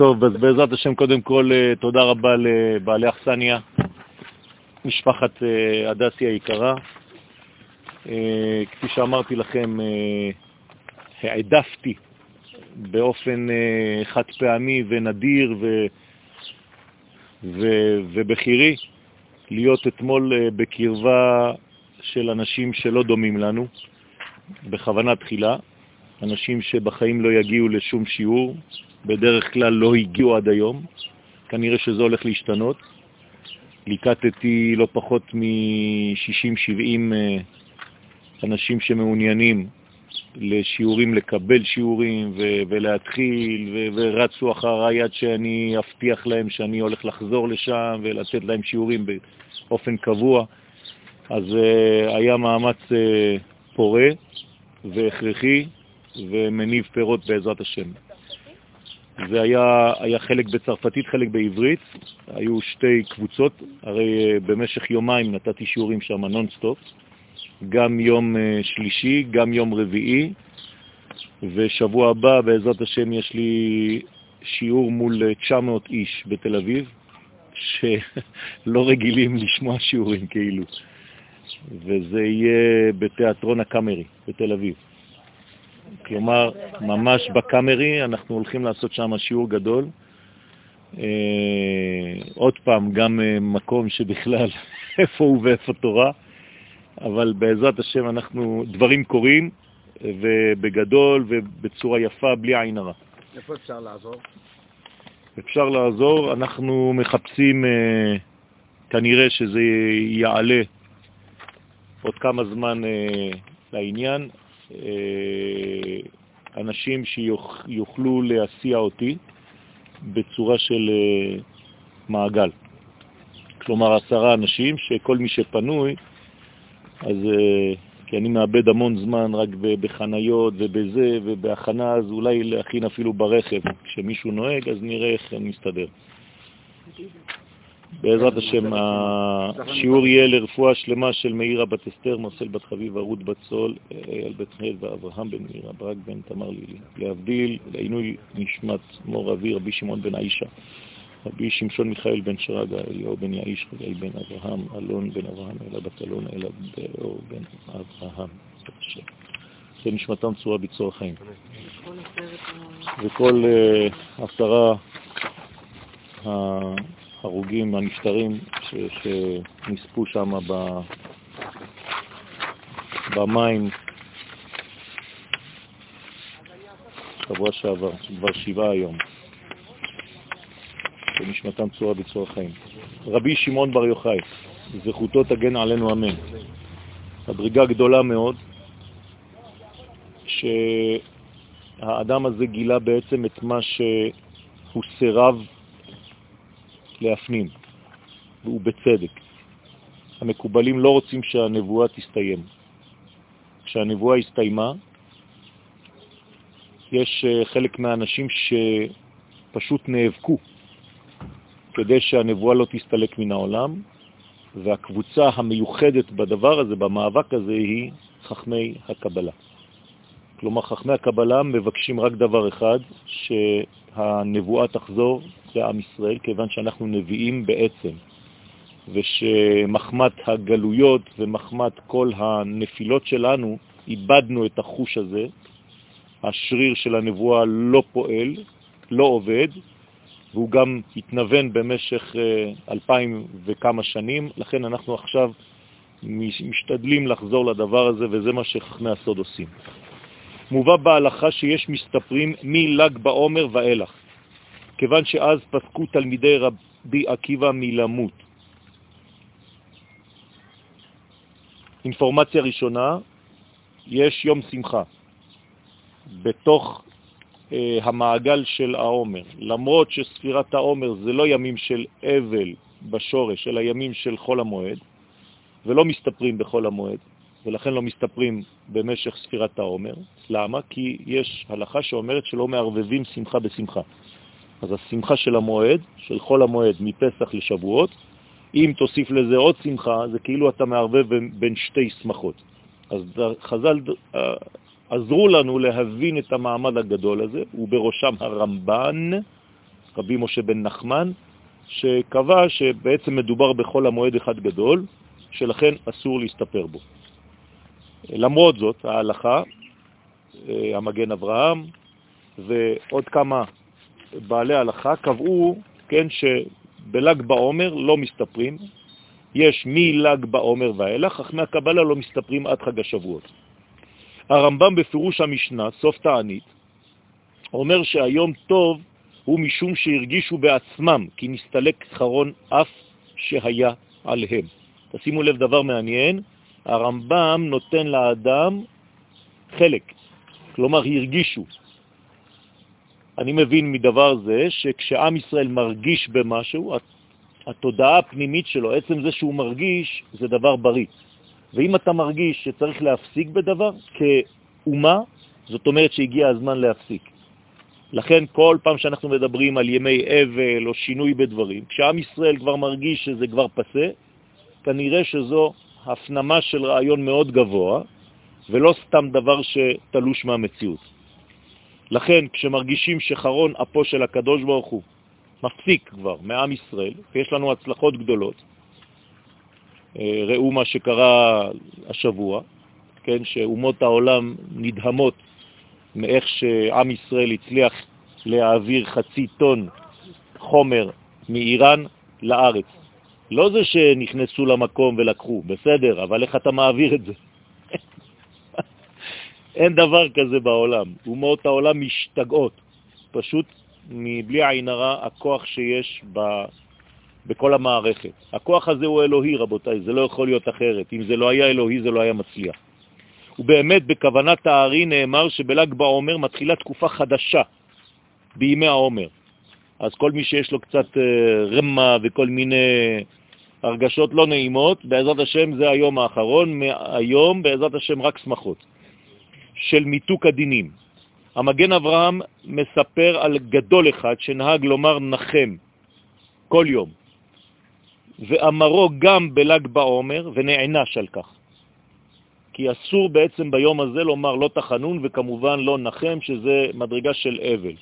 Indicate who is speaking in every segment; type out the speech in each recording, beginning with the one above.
Speaker 1: טוב, אז בעזרת השם קודם כל אה, תודה רבה לבעלי אכסניה, משפחת אה, הדסי היקרה. אה, כפי שאמרתי לכם, העדפתי באופן חד פעמי ונדיר ו... ו... ובחירי להיות אתמול בקרבה של אנשים שלא דומים לנו, בכוונה תחילה, אנשים שבחיים לא יגיעו לשום שיעור, בדרך כלל לא הגיעו עד היום, כנראה שזה הולך להשתנות. ליקטתי לא פחות מ-60-70 אה, אנשים שמעוניינים לשיעורים, לקבל שיעורים ו- ולהתחיל, ו- ורצו אחריי עד שאני אבטיח להם שאני הולך לחזור לשם ולתת להם שיעורים באופן קבוע. אז uh, היה מאמץ uh, פורה והכרחי ומניב פירות בעזרת השם. זה היה, היה חלק בצרפתית, חלק בעברית, היו שתי קבוצות, הרי אה, במשך יומיים נתתי שיעורים שם נונסטופ, גם יום אה, שלישי, גם יום רביעי, ושבוע הבא בעזרת השם יש לי שיעור מול 900 אה, איש בתל אביב, שלא רגילים לשמוע שיעורים כאילו, וזה יהיה בתיאטרון הקאמרי בתל אביב. כלומר, ממש בקאמרי אנחנו הולכים לעשות שם שיעור גדול. אה, עוד פעם, גם אה, מקום שבכלל איפה הוא ואיפה תורה, אבל בעזרת השם אנחנו, דברים קורים, ובגדול ובצורה יפה, בלי עין הרע.
Speaker 2: איפה אפשר לעזור?
Speaker 1: אפשר לעזור, אנחנו מחפשים, אה, כנראה שזה יעלה עוד כמה זמן לעניין. אה, אנשים שיוכלו להסיע אותי בצורה של אה, מעגל. כלומר, עשרה אנשים שכל מי שפנוי, אז אה, כי אני מאבד המון זמן רק בחניות ובזה ובהכנה, אז אולי להכין אפילו ברכב. כשמישהו נוהג, אז נראה איך נסתדר. בעזרת השם, השיעור יהיה לרפואה שלמה של מאירה בת אסתר, מרסל בת חביבה, רות בת סול, אייל בת חייל ואברהם בן מאירה, ברק בן תמר לילי. להבדיל, לעינוי נשמת מור אבי, רבי שמעון בן האישה, רבי שמשון מיכאל בן שרגא, אליהו בן יאיש, חגי בן אברהם, אלון בן אברהם, אלה בת אלון, אלה באור בן אברהם. זה נשמתם צורה ביצור החיים. וכל אה, עשרה ההרוגים, הנפטרים שנספו שם ב, במים שבוע שעבר, כבר שבעה היום, שנשמתם צורה בצורה חיים. רבי שמעון בר יוחאי, זכותו תגן עלינו אמן. מדרגה גדולה מאוד, שהאדם הזה גילה בעצם את מה שהוא סירב להפנים, והוא בצדק. המקובלים לא רוצים שהנבואה תסתיים. כשהנבואה הסתיימה, יש אה, חלק מהאנשים שפשוט נאבקו כדי שהנבואה לא תסתלק מן העולם, והקבוצה המיוחדת בדבר הזה, במאבק הזה, היא חכמי הקבלה. כלומר, חכמי הקבלה מבקשים רק דבר אחד, שהנבואה תחזור לעם ישראל, כיוון שאנחנו נביאים בעצם, ושמחמת הגלויות ומחמת כל הנפילות שלנו, איבדנו את החוש הזה, השריר של הנבואה לא פועל, לא עובד, והוא גם התנוון במשך אה, אלפיים וכמה שנים, לכן אנחנו עכשיו משתדלים לחזור לדבר הזה, וזה מה שחכמי הסוד עושים. מובא בהלכה שיש מסתפרים מל"ג בעומר ואילך. כיוון שאז פסקו תלמידי רבי עקיבא מלמות. אינפורמציה ראשונה, יש יום שמחה בתוך אה, המעגל של העומר. למרות שספירת העומר זה לא ימים של אבל בשורש, אלא ימים של חול המועד, ולא מסתפרים בחול המועד, ולכן לא מסתפרים במשך ספירת העומר. למה? כי יש הלכה שאומרת שלא מערבבים שמחה בשמחה. אז השמחה של המועד, של חול המועד מפסח לשבועות, אם תוסיף לזה עוד שמחה, זה כאילו אתה מערבב בין שתי שמחות. אז חז"ל אה, עזרו לנו להבין את המעמד הגדול הזה, ובראשם הרמב"ן, רבי משה בן נחמן, שקבע שבעצם מדובר בכל המועד אחד גדול, שלכן אסור להסתפר בו. למרות זאת, ההלכה, אה, המגן אברהם ועוד כמה בעלי הלכה קבעו, כן, שבל"ג בעומר לא מסתפרים, יש מל"ג בעומר ואילך, אך מהקבלה לא מסתפרים עד חג השבועות. הרמב"ם בפירוש המשנה, סוף תענית, אומר שהיום טוב הוא משום שהרגישו בעצמם כי נסתלק חרון אף שהיה עליהם. תשימו לב דבר מעניין, הרמב"ם נותן לאדם חלק, כלומר הרגישו. אני מבין מדבר זה שכשעם ישראל מרגיש במשהו, התודעה הפנימית שלו, עצם זה שהוא מרגיש, זה דבר בריא. ואם אתה מרגיש שצריך להפסיק בדבר, כאומה, זאת אומרת שהגיע הזמן להפסיק. לכן כל פעם שאנחנו מדברים על ימי אבל או שינוי בדברים, כשעם ישראל כבר מרגיש שזה כבר פסה, כנראה שזו הפנמה של רעיון מאוד גבוה, ולא סתם דבר שתלוש מהמציאות. לכן, כשמרגישים שחרון אפו של הקדוש ברוך הוא מפסיק כבר מעם ישראל, ויש לנו הצלחות גדולות, אה, ראו מה שקרה השבוע, כן, שאומות העולם נדהמות מאיך שעם ישראל הצליח להעביר חצי טון חומר מאיראן לארץ. לא זה שנכנסו למקום ולקחו, בסדר, אבל איך אתה מעביר את זה? אין דבר כזה בעולם. אומות העולם משתגעות. פשוט מבלי עין הרע הכוח שיש ב... בכל המערכת. הכוח הזה הוא אלוהי, רבותיי, זה לא יכול להיות אחרת. אם זה לא היה אלוהי, זה לא היה מצליח. ובאמת, בכוונת הארי נאמר שבל"ג בעומר מתחילה תקופה חדשה בימי העומר. אז כל מי שיש לו קצת אה, רמה וכל מיני הרגשות לא נעימות, בעזרת השם זה היום האחרון, מהיום בעזרת השם רק שמחות, של מיתוק הדינים. המגן אברהם מספר על גדול אחד שנהג לומר נחם כל יום, ואמרו גם בל"ג בעומר ונענש על כך. כי אסור בעצם ביום הזה לומר לא תחנון וכמובן לא נחם, שזה מדרגה של אבל.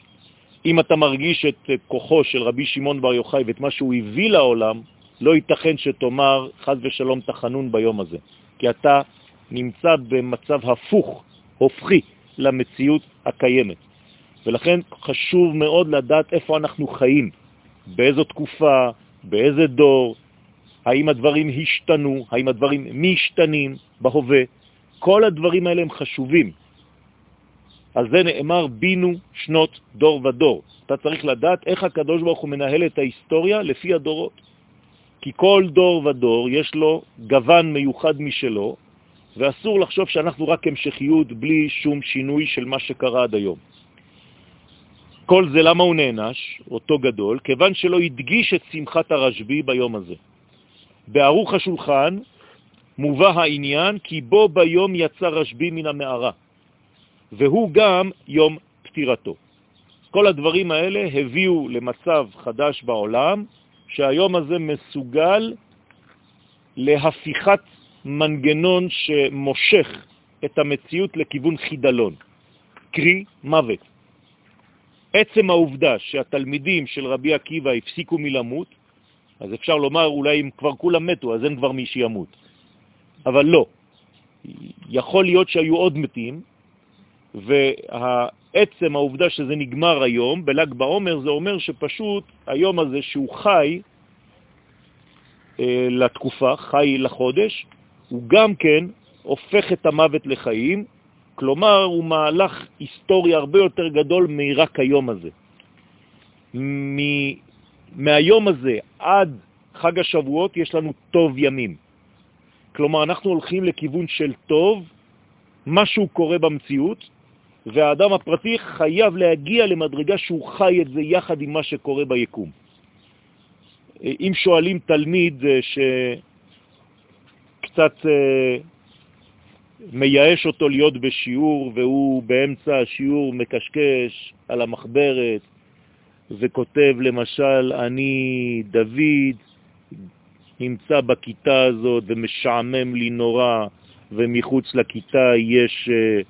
Speaker 1: אם אתה מרגיש את כוחו של רבי שמעון בר יוחאי ואת מה שהוא הביא לעולם, לא ייתכן שתאמר חז ושלום תחנון ביום הזה, כי אתה נמצא במצב הפוך, הופכי, למציאות הקיימת. ולכן חשוב מאוד לדעת איפה אנחנו חיים, באיזו תקופה, באיזה דור, האם הדברים השתנו, האם הדברים משתנים בהווה. כל הדברים האלה הם חשובים. על זה נאמר בינו שנות דור ודור. אתה צריך לדעת איך הקדוש ברוך הוא מנהל את ההיסטוריה לפי הדורות. כי כל דור ודור יש לו גוון מיוחד משלו, ואסור לחשוב שאנחנו רק המשכיות בלי שום שינוי של מה שקרה עד היום. כל זה למה הוא נענש, אותו גדול? כיוון שלא הדגיש את שמחת הרשב"י ביום הזה. בערוך השולחן מובא העניין כי בו ביום יצא רשב"י מן המערה, והוא גם יום פטירתו. כל הדברים האלה הביאו למצב חדש בעולם, שהיום הזה מסוגל להפיכת מנגנון שמושך את המציאות לכיוון חידלון, קרי מוות. עצם העובדה שהתלמידים של רבי עקיבא הפסיקו מלמות, אז אפשר לומר אולי אם כבר כולם מתו, אז אין כבר מי שימות. אבל לא. יכול להיות שהיו עוד מתים, ועצם העובדה שזה נגמר היום, בל"ג בעומר, זה אומר שפשוט היום הזה שהוא חי אה, לתקופה, חי לחודש, הוא גם כן הופך את המוות לחיים, כלומר הוא מהלך היסטורי הרבה יותר גדול מרק היום הזה. מ... מהיום הזה עד חג השבועות יש לנו טוב ימים. כלומר, אנחנו הולכים לכיוון של טוב, משהו קורה במציאות, והאדם הפרטי חייב להגיע למדרגה שהוא חי את זה יחד עם מה שקורה ביקום. אם שואלים תלמיד אה, שקצת אה, מייאש אותו להיות בשיעור והוא באמצע השיעור מקשקש על המחברת וכותב למשל, אני דוד, נמצא בכיתה הזאת ומשעמם לי נורא, ומחוץ לכיתה יש אה,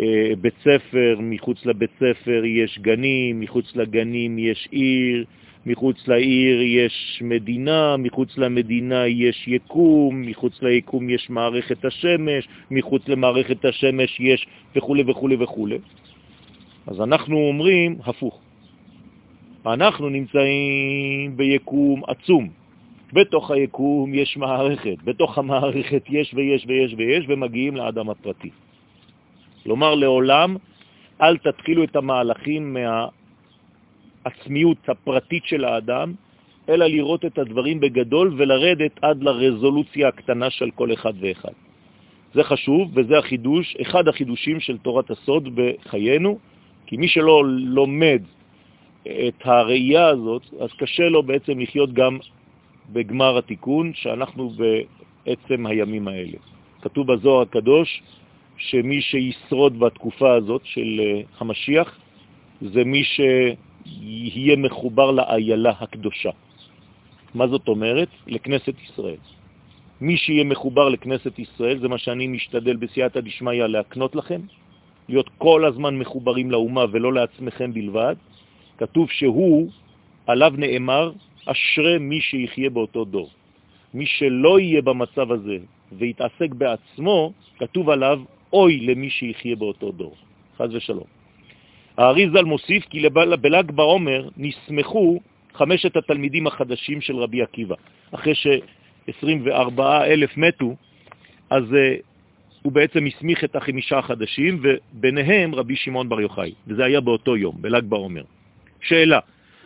Speaker 1: אה, בית ספר, מחוץ לבית ספר יש גנים, מחוץ לגנים יש עיר, מחוץ לעיר יש מדינה, מחוץ למדינה יש יקום, מחוץ ליקום יש מערכת השמש, מחוץ למערכת השמש יש וכו' וכו' וכו'. אז אנחנו אומרים הפוך. אנחנו נמצאים ביקום עצום. בתוך היקום יש מערכת, בתוך המערכת יש ויש ויש ויש, ומגיעים לאדם הפרטי. כלומר, לעולם אל תתחילו את המהלכים מהעצמיות הפרטית של האדם, אלא לראות את הדברים בגדול ולרדת עד לרזולוציה הקטנה של כל אחד ואחד. זה חשוב, וזה החידוש, אחד החידושים של תורת הסוד בחיינו, כי מי שלא לומד את הראייה הזאת, אז קשה לו בעצם לחיות גם בגמר התיקון, שאנחנו בעצם הימים האלה. כתוב בזוהר הקדוש שמי שישרוד בתקופה הזאת של אה, המשיח זה מי שיהיה מחובר לאיילה הקדושה. מה זאת אומרת? לכנסת ישראל. מי שיהיה מחובר לכנסת ישראל, זה מה שאני משתדל בסייעתא דשמיא להקנות לכם, להיות כל הזמן מחוברים לאומה ולא לעצמכם בלבד. כתוב שהוא, עליו נאמר, אשרי מי שיחיה באותו דור. מי שלא יהיה במצב הזה ויתעסק בעצמו, כתוב עליו, אוי למי שיחיה באותו דור. חז ושלום. האריזל מוסיף כי בל"ג בעומר נסמכו חמשת התלמידים החדשים של רבי עקיבא. אחרי ש-24 אלף מתו, אז uh, הוא בעצם הסמיך את החמישה החדשים, וביניהם רבי שמעון בר יוחאי, וזה היה באותו יום, בל"ג בעומר. שאלה,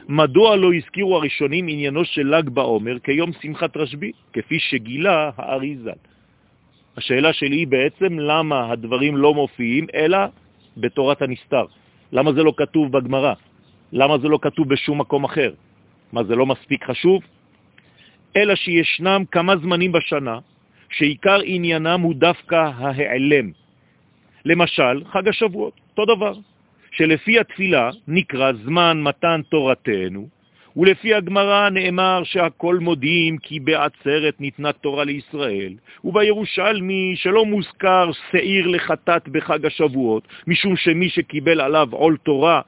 Speaker 1: מדוע לא הזכירו הראשונים עניינו של ל"ג בעומר כיום שמחת רשב"י, כפי שגילה האריזל? השאלה שלי היא בעצם למה הדברים לא מופיעים, אלא בתורת הנסתר. למה זה לא כתוב בגמרא? למה זה לא כתוב בשום מקום אחר? מה, זה לא מספיק חשוב? אלא שישנם כמה זמנים בשנה שעיקר עניינם הוא דווקא ההיעלם. למשל, חג השבועות, אותו דבר. שלפי התפילה נקרא זמן מתן תורתנו, ולפי הגמרא נאמר שהכל מודיעים כי בעצרת ניתנה תורה לישראל, ובירושלמי שלא מוזכר שעיר לחטאת בחג השבועות, משום שמי שקיבל עליו עול תורה,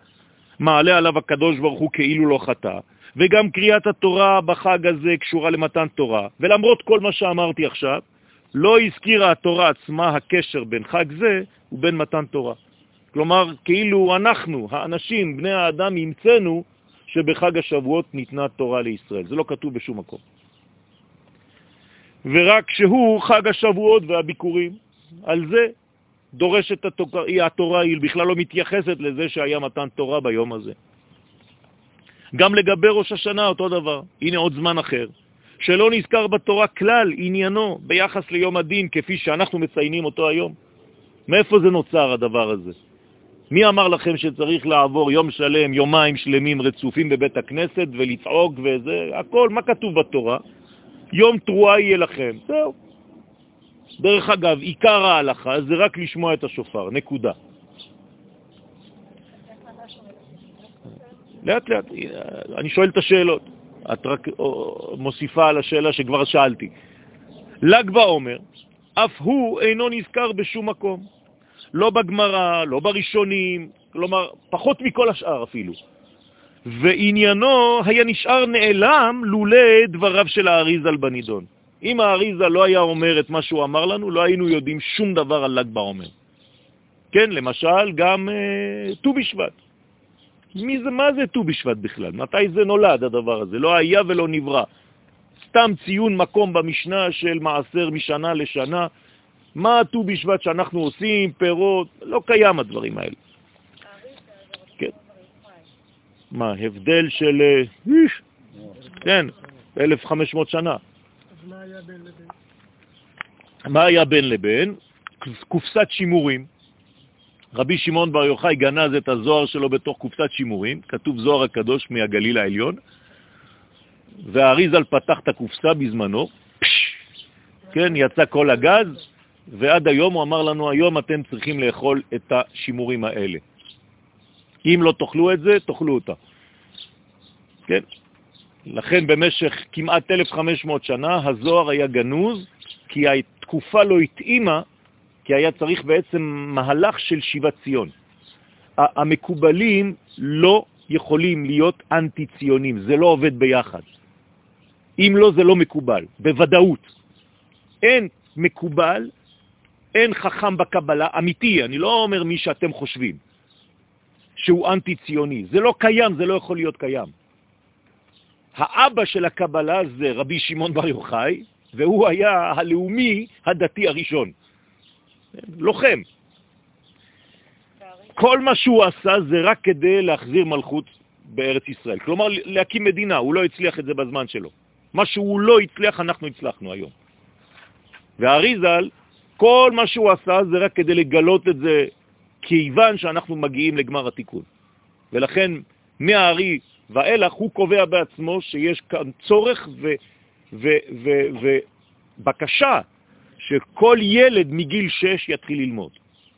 Speaker 1: מעלה עליו הקדוש ברוך הוא כאילו לא חטא, וגם קריאת התורה בחג הזה קשורה למתן תורה, ולמרות כל מה שאמרתי עכשיו, לא הזכירה התורה עצמה הקשר בין חג זה ובין מתן תורה. כלומר, כאילו אנחנו, האנשים, בני האדם, המצאנו שבחג השבועות ניתנה תורה לישראל. זה לא כתוב בשום מקום. ורק שהוא חג השבועות והביקורים. על זה דורשת התורה, התורה, היא בכלל לא מתייחסת לזה שהיה מתן תורה ביום הזה. גם לגבי ראש השנה אותו דבר, הנה עוד זמן אחר, שלא נזכר בתורה כלל עניינו ביחס ליום הדין כפי שאנחנו מציינים אותו היום. מאיפה זה נוצר הדבר הזה? מי אמר לכם שצריך לעבור יום שלם, יומיים שלמים רצופים בבית הכנסת ולצעוק וזה? הכל, מה כתוב בתורה? יום תרועה יהיה לכם. זהו. דרך אגב, עיקר ההלכה זה רק לשמוע את השופר, נקודה. לאט לאט, אני שואל את השאלות. את רק מוסיפה על השאלה שכבר שאלתי. ל"ג בעומר, אף הוא אינו נזכר בשום מקום. לא בגמרא, לא בראשונים, כלומר, פחות מכל השאר אפילו. ועניינו היה נשאר נעלם לולא דבריו של האריזל בנידון. אם האריזל לא היה אומר את מה שהוא אמר לנו, לא היינו יודעים שום דבר על ל"ג בעומר. כן, למשל, גם אה, ט"ו בשבט. מי זה, מה זה ט"ו בשבט בכלל? מתי זה נולד, הדבר הזה? לא היה ולא נברא. סתם ציון מקום במשנה של מעשר משנה לשנה, מה ט"ו בשבט שאנחנו עושים, פירות, לא קיים הדברים האלה. כן. מה, הבדל של... אה, כן, 1,500 שנה. מה היה בין לבין? קופסת שימורים. רבי שמעון בר יוחאי גנז את הזוהר שלו בתוך קופסת שימורים, כתוב זוהר הקדוש מהגליל העליון, והאריזל פתח את הקופסה בזמנו, פש, כן, יצא כל הגז, ועד היום הוא אמר לנו, היום אתם צריכים לאכול את השימורים האלה. אם לא תאכלו את זה, תאכלו אותה. כן? לכן במשך כמעט 1,500 שנה הזוהר היה גנוז, כי התקופה לא התאימה כי היה צריך בעצם מהלך של שיבת ציון. המקובלים לא יכולים להיות אנטי-ציונים, זה לא עובד ביחד. אם לא, זה לא מקובל, בוודאות. אין מקובל, אין חכם בקבלה, אמיתי, אני לא אומר מי שאתם חושבים, שהוא אנטי-ציוני. זה לא קיים, זה לא יכול להיות קיים. האבא של הקבלה זה רבי שמעון בר יוחאי, והוא היה הלאומי הדתי הראשון. לוחם. כל מה שהוא עשה זה רק כדי להחזיר מלכות בארץ ישראל. כלומר, להקים מדינה, הוא לא הצליח את זה בזמן שלו. מה שהוא לא הצליח, אנחנו הצלחנו היום. והאריזל, כל מה שהוא עשה זה רק כדי לגלות את זה, כיוון שאנחנו מגיעים לגמר התיקון. ולכן, מהארי ואילך הוא קובע בעצמו שיש כאן צורך ובקשה שכל ילד מגיל 6 יתחיל ללמוד.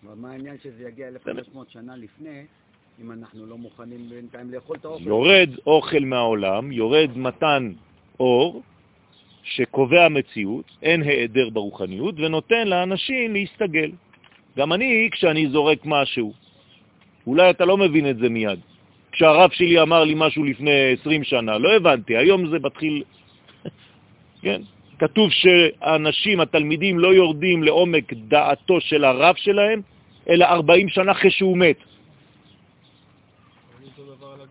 Speaker 2: מה העניין שזה יגיע 1,500 שנה לפני, אם אנחנו לא מוכנים בינתיים לאכול את האוכל?
Speaker 1: יורד אוכל מהעולם, יורד מתן אור, שקובע מציאות, אין היעדר ברוחניות, ונותן לאנשים להסתגל. גם אני, כשאני זורק משהו, אולי אתה לא מבין את זה מיד. כשהרב שלי אמר לי משהו לפני 20 שנה, לא הבנתי, היום זה מתחיל... כן? כתוב שהאנשים, התלמידים, לא יורדים לעומק דעתו של הרב שלהם, אלא 40 שנה אחרי שהוא מת.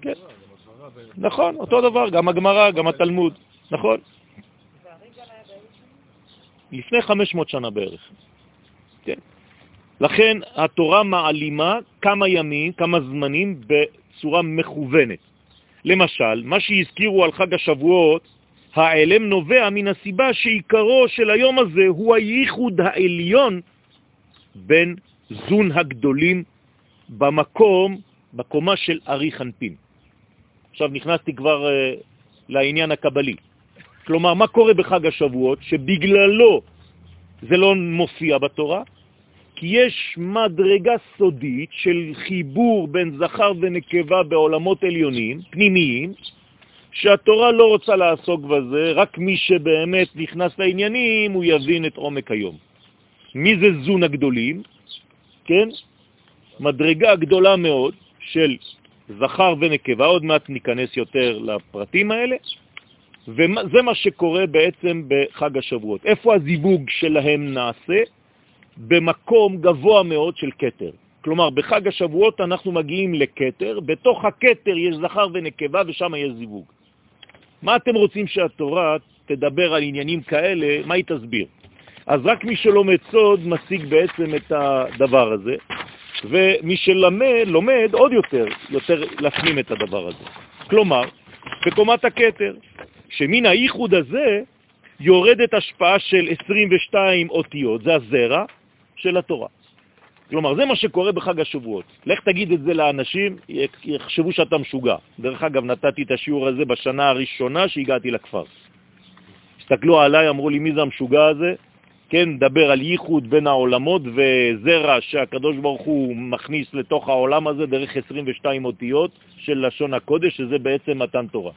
Speaker 1: כן. נכון, אותו דבר, גם הגמרא, גם התלמוד, נכון. לפני 500 שנה בערך. כן. לכן התורה מעלימה כמה ימים, כמה זמנים בצורה מכוונת. למשל, מה שהזכירו על חג השבועות, העלם נובע מן הסיבה שעיקרו של היום הזה הוא הייחוד העליון בין זון הגדולים במקום, בקומה של ארי חנפין. עכשיו נכנסתי כבר uh, לעניין הקבלי. כלומר, מה קורה בחג השבועות שבגללו זה לא מופיע בתורה? כי יש מדרגה סודית של חיבור בין זכר ונקבה בעולמות עליונים, פנימיים, שהתורה לא רוצה לעסוק בזה, רק מי שבאמת נכנס לעניינים, הוא יבין את עומק היום. מי זה זון הגדולים? כן? מדרגה גדולה מאוד של זכר ונקבה, עוד מעט ניכנס יותר לפרטים האלה, וזה מה שקורה בעצם בחג השבועות. איפה הזיווג שלהם נעשה? במקום גבוה מאוד של קטר. כלומר, בחג השבועות אנחנו מגיעים לקטר, בתוך הקטר יש זכר ונקבה ושם יש זיווג. מה אתם רוצים שהתורה תדבר על עניינים כאלה, מה היא תסביר? אז רק מי שלומד סוד משיג בעצם את הדבר הזה, ומי שלומד, לומד עוד יותר, יותר להפנים את הדבר הזה. כלומר, בקומת הכתר, שמן הייחוד הזה יורדת השפעה של 22 אותיות, זה הזרע של התורה. כלומר, זה מה שקורה בחג השבועות. לך תגיד את זה לאנשים, יחשבו שאתה משוגע. דרך אגב, נתתי את השיעור הזה בשנה הראשונה שהגעתי לכפר. הסתכלו עליי, אמרו לי, מי זה המשוגע הזה? כן, דבר על ייחוד בין העולמות וזרע שהקדוש ברוך הוא מכניס לתוך העולם הזה דרך 22 אותיות של לשון הקודש, שזה בעצם מתן תורה.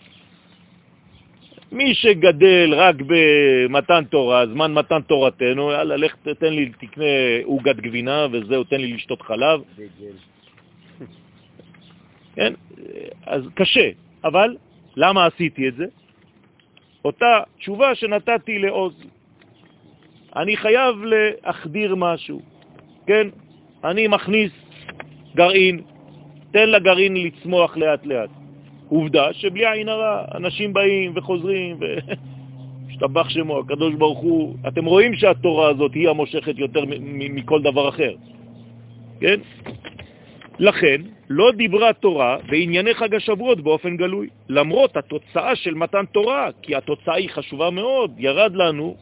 Speaker 1: מי שגדל רק במתן תורה, זמן מתן תורתנו, יאללה, לך תתן לי, תקנה עוגת גבינה וזהו, תן לי לשתות חלב. כן? אז קשה, אבל למה עשיתי את זה? אותה תשובה שנתתי לעוז. אני חייב להחדיר משהו, כן? אני מכניס גרעין, תן לגרעין לצמוח לאט לאט. עובדה שבלי עין הרע, אנשים באים וחוזרים, והשתבח שמו, הקדוש ברוך הוא, אתם רואים שהתורה הזאת היא המושכת יותר מכל דבר אחר, כן? לכן, לא דיברה תורה בענייני חג השבועות באופן גלוי, למרות התוצאה של מתן תורה, כי התוצאה היא חשובה מאוד, ירד לנו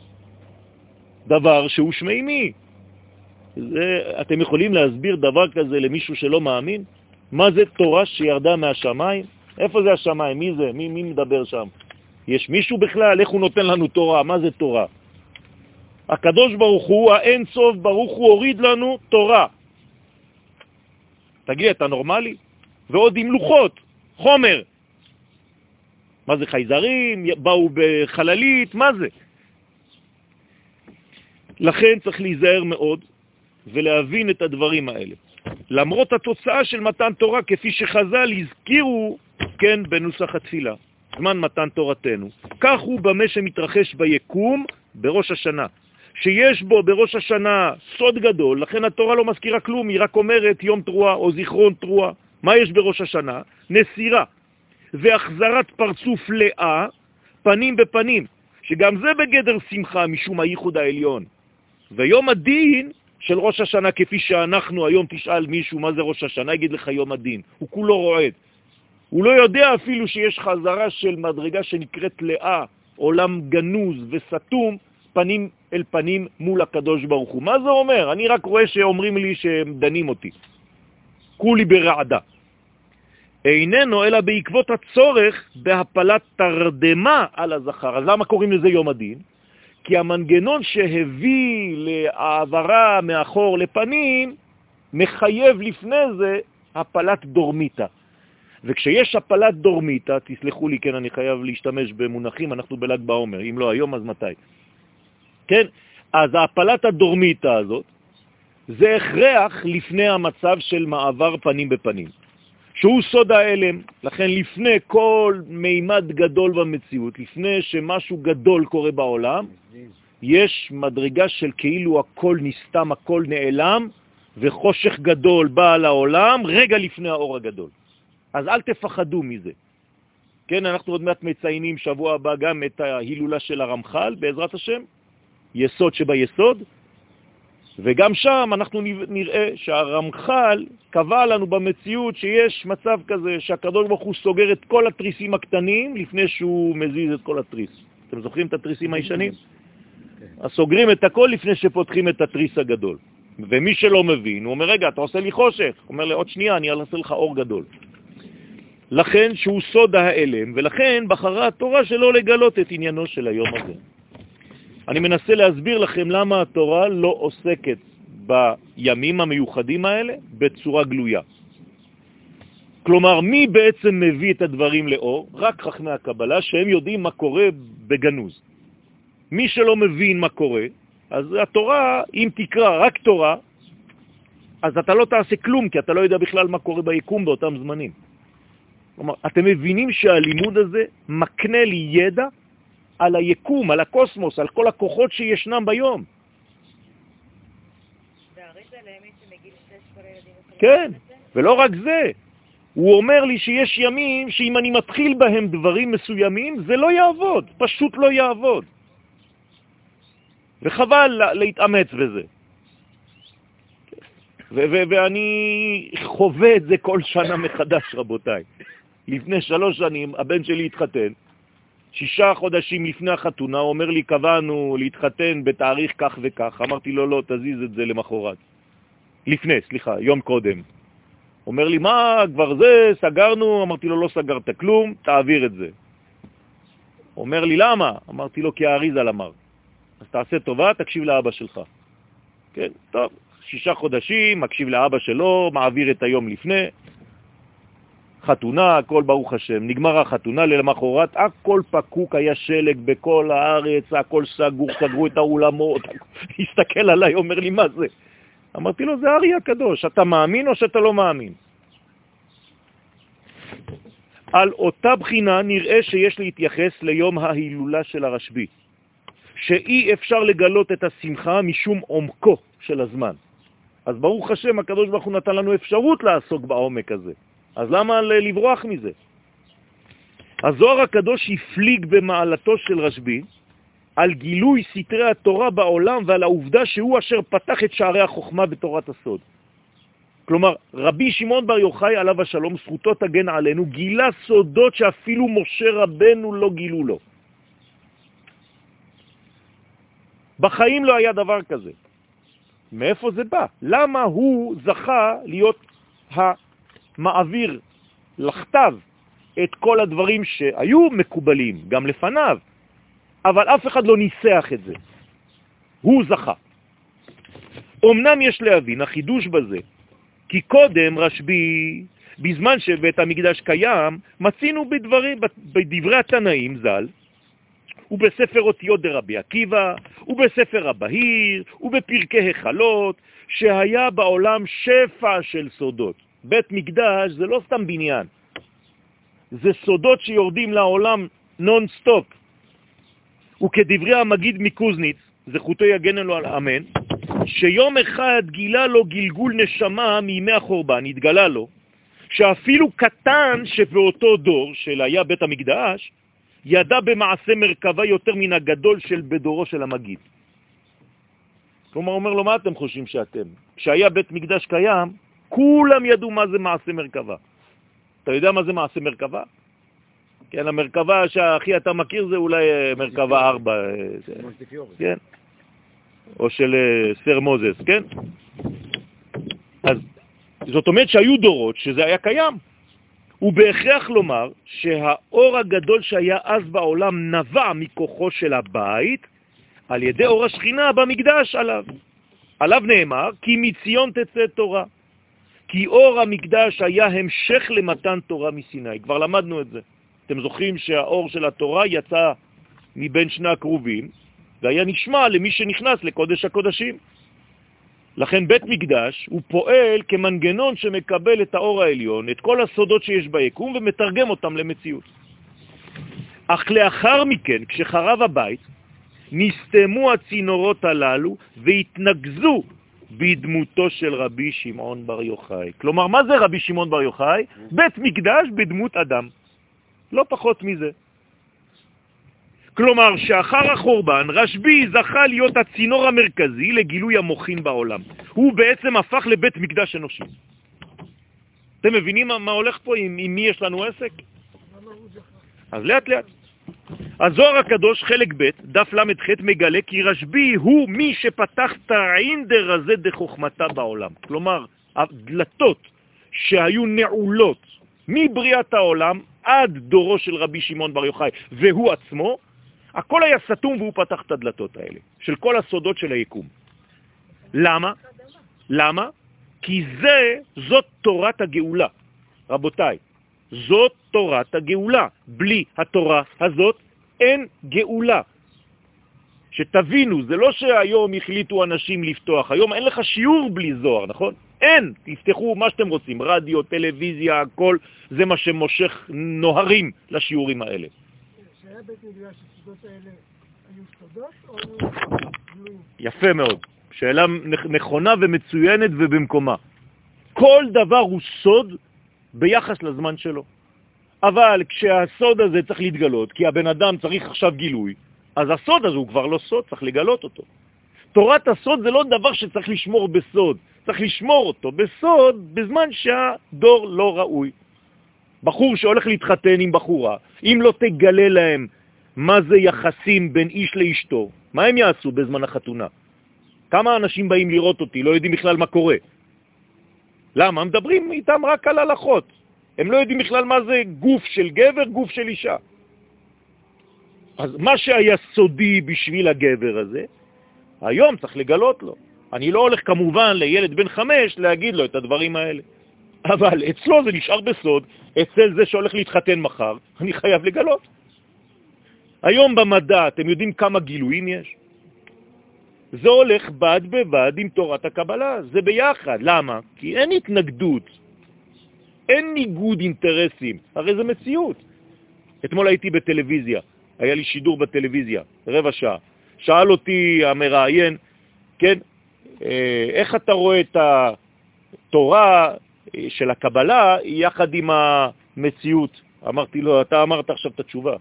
Speaker 1: דבר שהוא שמימי. זה, אתם יכולים להסביר דבר כזה למישהו שלא מאמין? מה זה תורה שירדה מהשמיים? איפה זה השמיים? מי זה? מי, מי מדבר שם? יש מישהו בכלל? איך הוא נותן לנו תורה? מה זה תורה? הקדוש ברוך הוא, האין סוף ברוך הוא, הוריד לנו תורה. תגיד, אתה נורמלי? ועוד עם לוחות, חומר. מה זה חייזרים? באו בחללית? מה זה? לכן צריך להיזהר מאוד ולהבין את הדברים האלה. למרות התוצאה של מתן תורה, כפי שחז"ל הזכירו, כן, בנוסח התפילה, זמן מתן תורתנו. כך הוא במה שמתרחש ביקום בראש השנה, שיש בו בראש השנה סוד גדול, לכן התורה לא מזכירה כלום, היא רק אומרת יום תרועה או זיכרון תרועה. מה יש בראש השנה? נסירה והחזרת פרצוף לאה, פנים בפנים, שגם זה בגדר שמחה משום הייחוד העליון. ויום הדין של ראש השנה, כפי שאנחנו היום תשאל מישהו מה זה ראש השנה, יגיד לך יום הדין. הוא כולו רועד. הוא לא יודע אפילו שיש חזרה של מדרגה שנקראת לאה, עולם גנוז וסתום, פנים אל פנים מול הקדוש ברוך הוא. מה זה אומר? אני רק רואה שאומרים לי שהם דנים אותי. כולי ברעדה. איננו אלא בעקבות הצורך בהפלת תרדמה על הזכר. אז למה קוראים לזה יום הדין? כי המנגנון שהביא להעברה מאחור לפנים מחייב לפני זה הפלת דורמיטה. וכשיש הפלת דורמיטה, תסלחו לי, כן, אני חייב להשתמש במונחים, אנחנו בל"ג בעומר, אם לא היום, אז מתי? כן, אז הפלת הדורמיטה הזאת זה הכרח לפני המצב של מעבר פנים בפנים. שהוא סוד האלם. לכן לפני כל מימד גדול במציאות, לפני שמשהו גדול קורה בעולם, יש מדרגה של כאילו הכל נסתם, הכל נעלם, וחושך גדול בא לעולם רגע לפני האור הגדול. אז אל תפחדו מזה. כן, אנחנו עוד מעט מציינים שבוע הבא גם את ההילולה של הרמח"ל, בעזרת השם, יסוד שביסוד, וגם שם אנחנו נראה שהרמח"ל קבע לנו במציאות שיש מצב כזה שהקדוש ברוך הוא סוגר את כל התריסים הקטנים לפני שהוא מזיז את כל התריס. אתם זוכרים את התריסים הישנים? כן. אז סוגרים את הכל לפני שפותחים את התריס הגדול. ומי שלא מבין, הוא אומר, רגע, אתה עושה לי חושך. הוא אומר לי, עוד שנייה, אני אעשה לך אור גדול. לכן שהוא סוד ההלם, ולכן בחרה התורה שלא לגלות את עניינו של היום הזה. אני מנסה להסביר לכם למה התורה לא עוסקת בימים המיוחדים האלה בצורה גלויה. כלומר, מי בעצם מביא את הדברים לאור? רק חכמי הקבלה, שהם יודעים מה קורה בגנוז. מי שלא מבין מה קורה, אז התורה, אם תקרא רק תורה, אז אתה לא תעשה כלום, כי אתה לא יודע בכלל מה קורה ביקום באותם זמנים. כלומר, אתם מבינים שהלימוד הזה מקנה לי ידע על היקום, על הקוסמוס, על כל הכוחות שישנם ביום. כן, ולא רק זה, הוא אומר לי שיש ימים שאם אני מתחיל בהם דברים מסוימים, זה לא יעבוד, פשוט לא יעבוד. וחבל להתאמץ בזה. ואני חווה את זה כל שנה מחדש, רבותיי. לפני שלוש שנים הבן שלי התחתן, שישה חודשים לפני החתונה, הוא אומר לי, קבענו להתחתן בתאריך כך וכך. אמרתי לו, לא, תזיז את זה למחרת. לפני, סליחה, יום קודם. אומר לי, מה, כבר זה, סגרנו? אמרתי לו, לא סגרת כלום, תעביר את זה. אומר לי, למה? אמרתי לו, כי האריזל אמר. אז תעשה טובה, תקשיב לאבא שלך. כן, טוב, שישה חודשים, מקשיב לאבא שלו, מעביר את היום לפני, חתונה, הכל ברוך השם. נגמר החתונה, למחרת הכל פקוק, היה שלג בכל הארץ, הכל סגור, סגרו את האולמות. הסתכל עליי, אומר לי, מה זה? אמרתי לו, זה ארי הקדוש, אתה מאמין או שאתה לא מאמין? על אותה בחינה נראה שיש להתייחס ליום ההילולה של הרשב"י, שאי אפשר לגלות את השמחה משום עומקו של הזמן. אז ברוך השם, הקדוש ברוך הוא נתן לנו אפשרות לעסוק בעומק הזה. אז למה לברוח מזה? הזוהר הקדוש הפליג במעלתו של רשב"י על גילוי סתרי התורה בעולם ועל העובדה שהוא אשר פתח את שערי החוכמה בתורת הסוד. כלומר, רבי שמעון בר יוחאי עליו השלום, זכותו תגן עלינו, גילה סודות שאפילו משה רבנו לא גילו לו. בחיים לא היה דבר כזה. מאיפה זה בא? למה הוא זכה להיות מעביר לכתב את כל הדברים שהיו מקובלים גם לפניו, אבל אף אחד לא ניסח את זה. הוא זכה. אמנם יש להבין, החידוש בזה, כי קודם רשב"י, בזמן שבית המקדש קיים, מצינו בדברי, בדברי התנאים ז"ל, ובספר אותיות דרבי עקיבא, ובספר הבהיר, ובפרקי החלות, שהיה בעולם שפע של סודות. בית מקדש זה לא סתם בניין, זה סודות שיורדים לעולם נון-סטופ. וכדברי המגיד מקוזניץ, זכותו יגן לו על אמן, שיום אחד גילה לו גלגול נשמה מימי החורבן, התגלה לו, שאפילו קטן שבאותו דור של היה בית המקדש, ידע במעשה מרכבה יותר מן הגדול של בדורו של המגיד. כלומר, אומר לו, מה אתם חושבים שאתם? כשהיה בית מקדש קיים, כולם ידעו מה זה מעשה מרכבה. אתה יודע מה זה מעשה מרכבה? כן, המרכבה שהכי אתה מכיר זה אולי אה, מרכבה 4. אה, כן. או של אה, סר מוזס, כן? אז זאת אומרת שהיו דורות שזה היה קיים. ובהכרח לומר שהאור הגדול שהיה אז בעולם נבע מכוחו של הבית על ידי אור השכינה במקדש עליו. עליו נאמר, כי מציון תצא תורה. כי אור המקדש היה המשך למתן תורה מסיני. כבר למדנו את זה. אתם זוכרים שהאור של התורה יצא מבין שני הקרובים, והיה נשמע למי שנכנס לקודש הקודשים. לכן בית מקדש הוא פועל כמנגנון שמקבל את האור העליון, את כל הסודות שיש ביקום, ומתרגם אותם למציאות. אך לאחר מכן, כשחרב הבית, נסתמו הצינורות הללו והתנגזו בדמותו של רבי שמעון בר יוחאי. כלומר, מה זה רבי שמעון בר יוחאי? בית מקדש בדמות אדם. לא פחות מזה. כלומר שאחר החורבן רשב"י זכה להיות הצינור המרכזי לגילוי המוחין בעולם. הוא בעצם הפך לבית מקדש אנושי. אתם מבינים מה, מה הולך פה, עם, עם מי יש לנו עסק? אז לאט לאט. הזוהר הקדוש, חלק ב', דף ל"ח, מגלה כי רשב"י הוא מי שפתח את האינדר הזה דחוכמתה בעולם. כלומר, הדלתות שהיו נעולות מבריאת העולם עד דורו של רבי שמעון בר יוחאי, והוא עצמו, הכל היה סתום והוא פתח את הדלתות האלה, של כל הסודות של היקום. למה? למה? כי זה, זאת תורת הגאולה. רבותיי, זאת תורת הגאולה. בלי התורה הזאת אין גאולה. שתבינו, זה לא שהיום החליטו אנשים לפתוח, היום אין לך שיעור בלי זוהר, נכון? אין, תפתחו מה שאתם רוצים, רדיו, טלוויזיה, הכל, זה מה שמושך נוהרים לשיעורים האלה. שהיה בית מדרש, הסודות האלה היו סודות או גלויים? יפה מאוד, שאלה נכונה ומצוינת ובמקומה. כל דבר הוא סוד ביחס לזמן שלו. אבל כשהסוד הזה צריך להתגלות, כי הבן אדם צריך עכשיו גילוי, אז הסוד הזה הוא כבר לא סוד, צריך לגלות אותו. תורת הסוד זה לא דבר שצריך לשמור בסוד, צריך לשמור אותו בסוד בזמן שהדור לא ראוי. בחור שהולך להתחתן עם בחורה, אם לא תגלה להם מה זה יחסים בין איש לאשתו, מה הם יעשו בזמן החתונה? כמה אנשים באים לראות אותי, לא יודעים בכלל מה קורה. למה? מדברים איתם רק על הלכות. הם לא יודעים בכלל מה זה גוף של גבר, גוף של אישה. אז מה שהיה סודי בשביל הגבר הזה, היום צריך לגלות לו. אני לא הולך כמובן לילד בן חמש להגיד לו את הדברים האלה. אבל אצלו זה נשאר בסוד, אצל זה שהולך להתחתן מחר, אני חייב לגלות. היום במדע, אתם יודעים כמה גילויים יש? זה הולך בד בבד עם תורת הקבלה, זה ביחד. למה? כי אין התנגדות, אין ניגוד אינטרסים, הרי זה מציאות. אתמול הייתי בטלוויזיה, היה לי שידור בטלוויזיה, רבע שעה. שאל אותי המראיין, כן, אה, איך אתה רואה את התורה אה, של הקבלה יחד עם המציאות? אמרתי לו, אתה אמרת עכשיו את התשובה.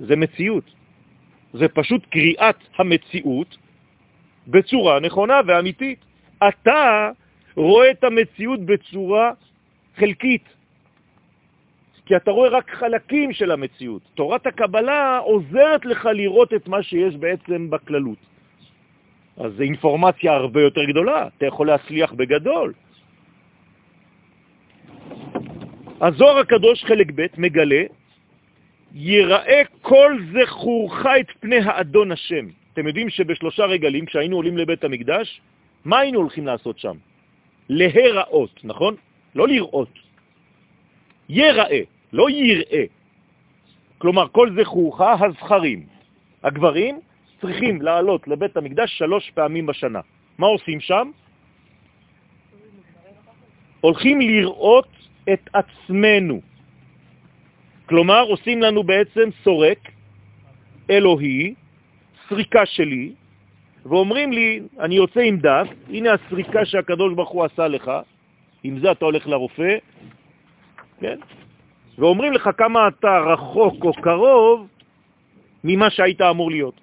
Speaker 1: זה מציאות. זה פשוט קריאת המציאות בצורה נכונה ואמיתית. אתה רואה את המציאות בצורה חלקית, כי אתה רואה רק חלקים של המציאות. תורת הקבלה עוזרת לך לראות את מה שיש בעצם בכללות. אז זו אינפורמציה הרבה יותר גדולה, אתה יכול להצליח בגדול. הזוהר הקדוש חלק ב' מגלה, יראה כל זכורך את פני האדון השם. אתם יודעים שבשלושה רגלים, כשהיינו עולים לבית המקדש, מה היינו הולכים לעשות שם? להיראות, נכון? לא לראות. יראה, לא יראה. כלומר, כל זכורך הזכרים. הגברים צריכים לעלות לבית המקדש שלוש פעמים בשנה. מה עושים שם? הולכים לראות את עצמנו. כלומר, עושים לנו בעצם סורק, אלוהי, סריקה שלי, ואומרים לי, אני יוצא עם דף, הנה הסריקה שהקדוש ברוך הוא עשה לך, עם זה אתה הולך לרופא, כן? ואומרים לך כמה אתה רחוק או קרוב ממה שהיית אמור להיות.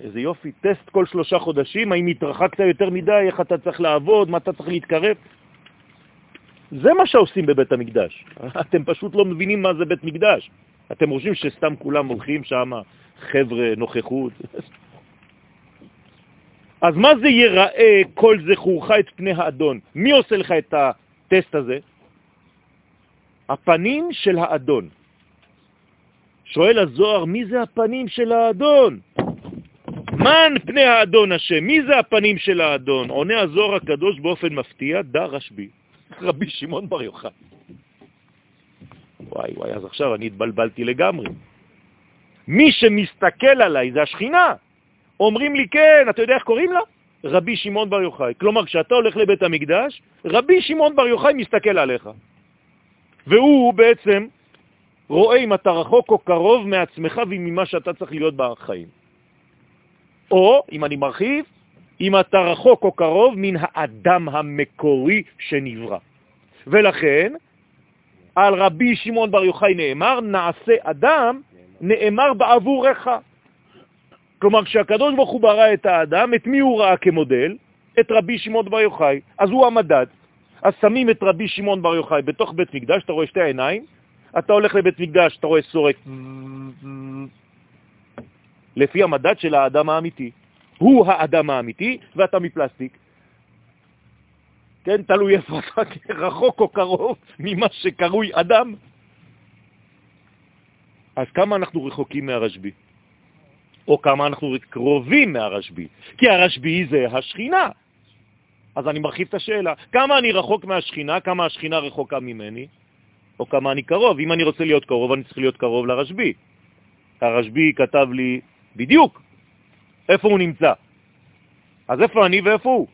Speaker 1: איזה יופי, טסט כל שלושה חודשים, האם התרחקת יותר מדי, איך אתה צריך לעבוד, מה אתה צריך להתקרב. זה מה שעושים בבית המקדש. אתם פשוט לא מבינים מה זה בית מקדש. אתם חושבים שסתם כולם הולכים שם, חבר'ה, נוכחות. אז מה זה ייראה כל זכורך את פני האדון? מי עושה לך את הטסט הזה? הפנים של האדון. שואל הזוהר, מי זה הפנים של האדון? מן פני האדון השם, מי זה הפנים של האדון? עונה הזוהר הקדוש באופן מפתיע, דה רשב"י, רבי שמעון בר יוחאי. וואי וואי, אז עכשיו אני התבלבלתי לגמרי. מי שמסתכל עליי זה השכינה. אומרים לי, כן, אתה יודע איך קוראים לה? רבי שמעון בר יוחאי. כלומר, כשאתה הולך לבית המקדש, רבי שמעון בר יוחאי מסתכל עליך. והוא בעצם רואה אם אתה רחוק או קרוב מעצמך וממה שאתה צריך להיות בחיים. או, אם אני מרחיב, אם אתה רחוק או קרוב מן האדם המקורי שנברא. ולכן, על רבי שמעון בר יוחאי נאמר, נעשה אדם, נאמר בעבורך. כלומר, כשהקדוש ברוך הוא ברא את האדם, את מי הוא ראה כמודל? את רבי שמעון בר יוחאי. אז הוא המדד. אז שמים את רבי שמעון בר יוחאי בתוך בית מקדש, אתה רואה שתי עיניים, אתה הולך לבית מקדש, אתה רואה סורק, לפי המדד של האדם האמיתי. הוא האדם האמיתי ואתה מפלסטיק. כן, תלוי איפה אתה, רחוק או קרוב ממה שקרוי אדם. אז כמה אנחנו רחוקים מהרשב"י? או כמה אנחנו קרובים מהרשב"י? כי הרשב"י זה השכינה. אז אני מרחיב את השאלה. כמה אני רחוק מהשכינה, כמה השכינה רחוקה ממני, או כמה אני קרוב. אם אני רוצה להיות קרוב, אני צריך להיות קרוב לרשב"י. הרשב"י כתב לי בדיוק איפה הוא נמצא. אז איפה אני ואיפה הוא?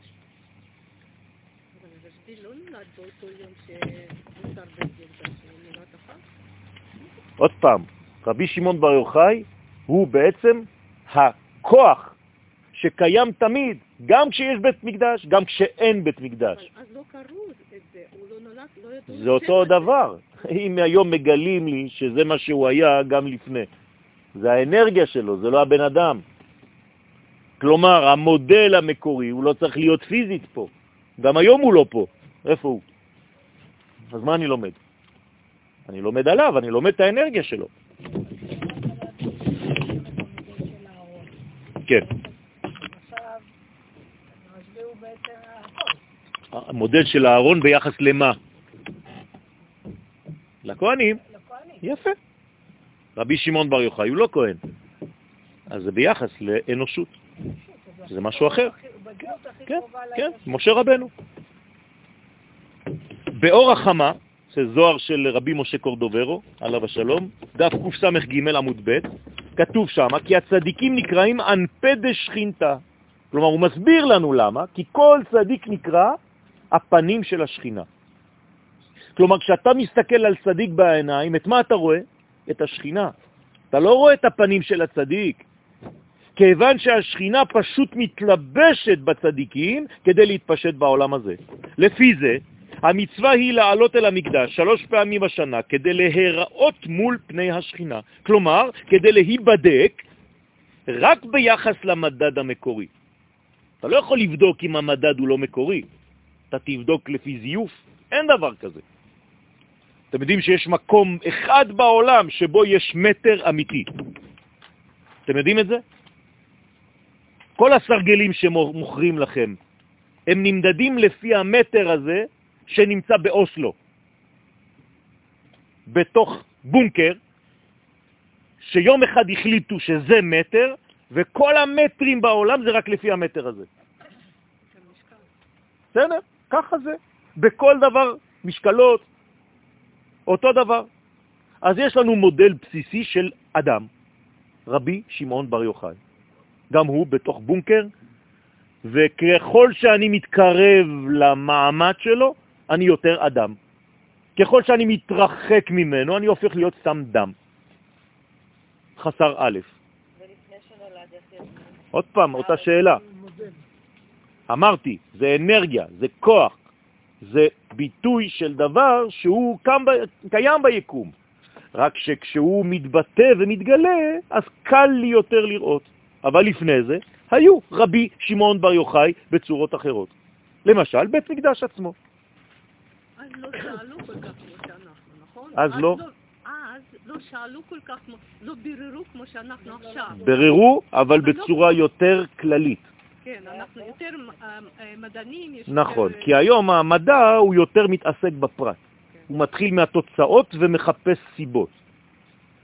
Speaker 1: עוד פעם, רבי שמעון בר יוחאי הוא בעצם הכוח שקיים תמיד, גם כשיש בית מקדש, גם כשאין בית מקדש.
Speaker 3: אז לא קראו את זה, הוא לא נולד, לא ידעו...
Speaker 1: זה אותו דבר. אם היום מגלים לי שזה מה שהוא היה גם לפני. זה האנרגיה שלו, זה לא הבן אדם. כלומר, המודל המקורי, הוא לא צריך להיות פיזית פה. גם היום הוא לא פה. איפה הוא? אז מה אני לומד? אני לומד עליו, אני לומד את האנרגיה שלו. כן. המודל של הארון ביחס למה? לכהנים. יפה. רבי שמעון בר יוחאי הוא לא כהן, אז זה ביחס לאנושות. זה משהו אחר. כן, כן, משה רבנו. באור החמה, זה זוהר של רבי משה קורדוברו, עליו השלום, דף קס"ג עמוד ב', כתוב שם, כי הצדיקים נקראים אנפי דשכינתה. כלומר, הוא מסביר לנו למה, כי כל צדיק נקרא הפנים של השכינה. כלומר, כשאתה מסתכל על צדיק בעיניים, את מה אתה רואה? את השכינה. אתה לא רואה את הפנים של הצדיק, כיוון שהשכינה פשוט מתלבשת בצדיקים כדי להתפשט בעולם הזה. לפי זה, המצווה היא לעלות אל המקדש שלוש פעמים בשנה כדי להיראות מול פני השכינה. כלומר, כדי להיבדק רק ביחס למדד המקורי. אתה לא יכול לבדוק אם המדד הוא לא מקורי. אתה תבדוק לפי זיוף, אין דבר כזה. אתם יודעים שיש מקום אחד בעולם שבו יש מטר אמיתי. אתם יודעים את זה? כל הסרגלים שמוכרים לכם, הם נמדדים לפי המטר הזה שנמצא באוסלו, בתוך בונקר, שיום אחד החליטו שזה מטר, וכל המטרים בעולם זה רק לפי המטר הזה. בסדר? ככה זה. בכל דבר, משקלות, אותו דבר. אז יש לנו מודל בסיסי של אדם, רבי שמעון בר יוחאי. גם הוא בתוך בונקר וככל שאני מתקרב למעמד שלו, אני יותר אדם. ככל שאני מתרחק ממנו, אני הופך להיות סתם דם. חסר א'. עוד פעם, אותה שאלה. אמרתי, זה אנרגיה, זה כוח, זה ביטוי של דבר שהוא קם, קיים ביקום. רק שכשהוא מתבטא ומתגלה, אז קל לי יותר לראות. אבל לפני זה היו רבי שמעון בר יוחאי בצורות אחרות. למשל, בית מקדש עצמו.
Speaker 3: אז לא שאלו כל כך כמו שאנחנו, נכון?
Speaker 1: אז לא.
Speaker 3: אז לא שאלו כל כך, לא ביררו כמו שאנחנו עכשיו.
Speaker 1: ביררו, אבל בצורה יותר כללית.
Speaker 3: כן, אנחנו יותר אה, אה, מדענים.
Speaker 1: נכון, כי היום המדע הוא יותר מתעסק בפרט. הוא מתחיל מהתוצאות ומחפש סיבות.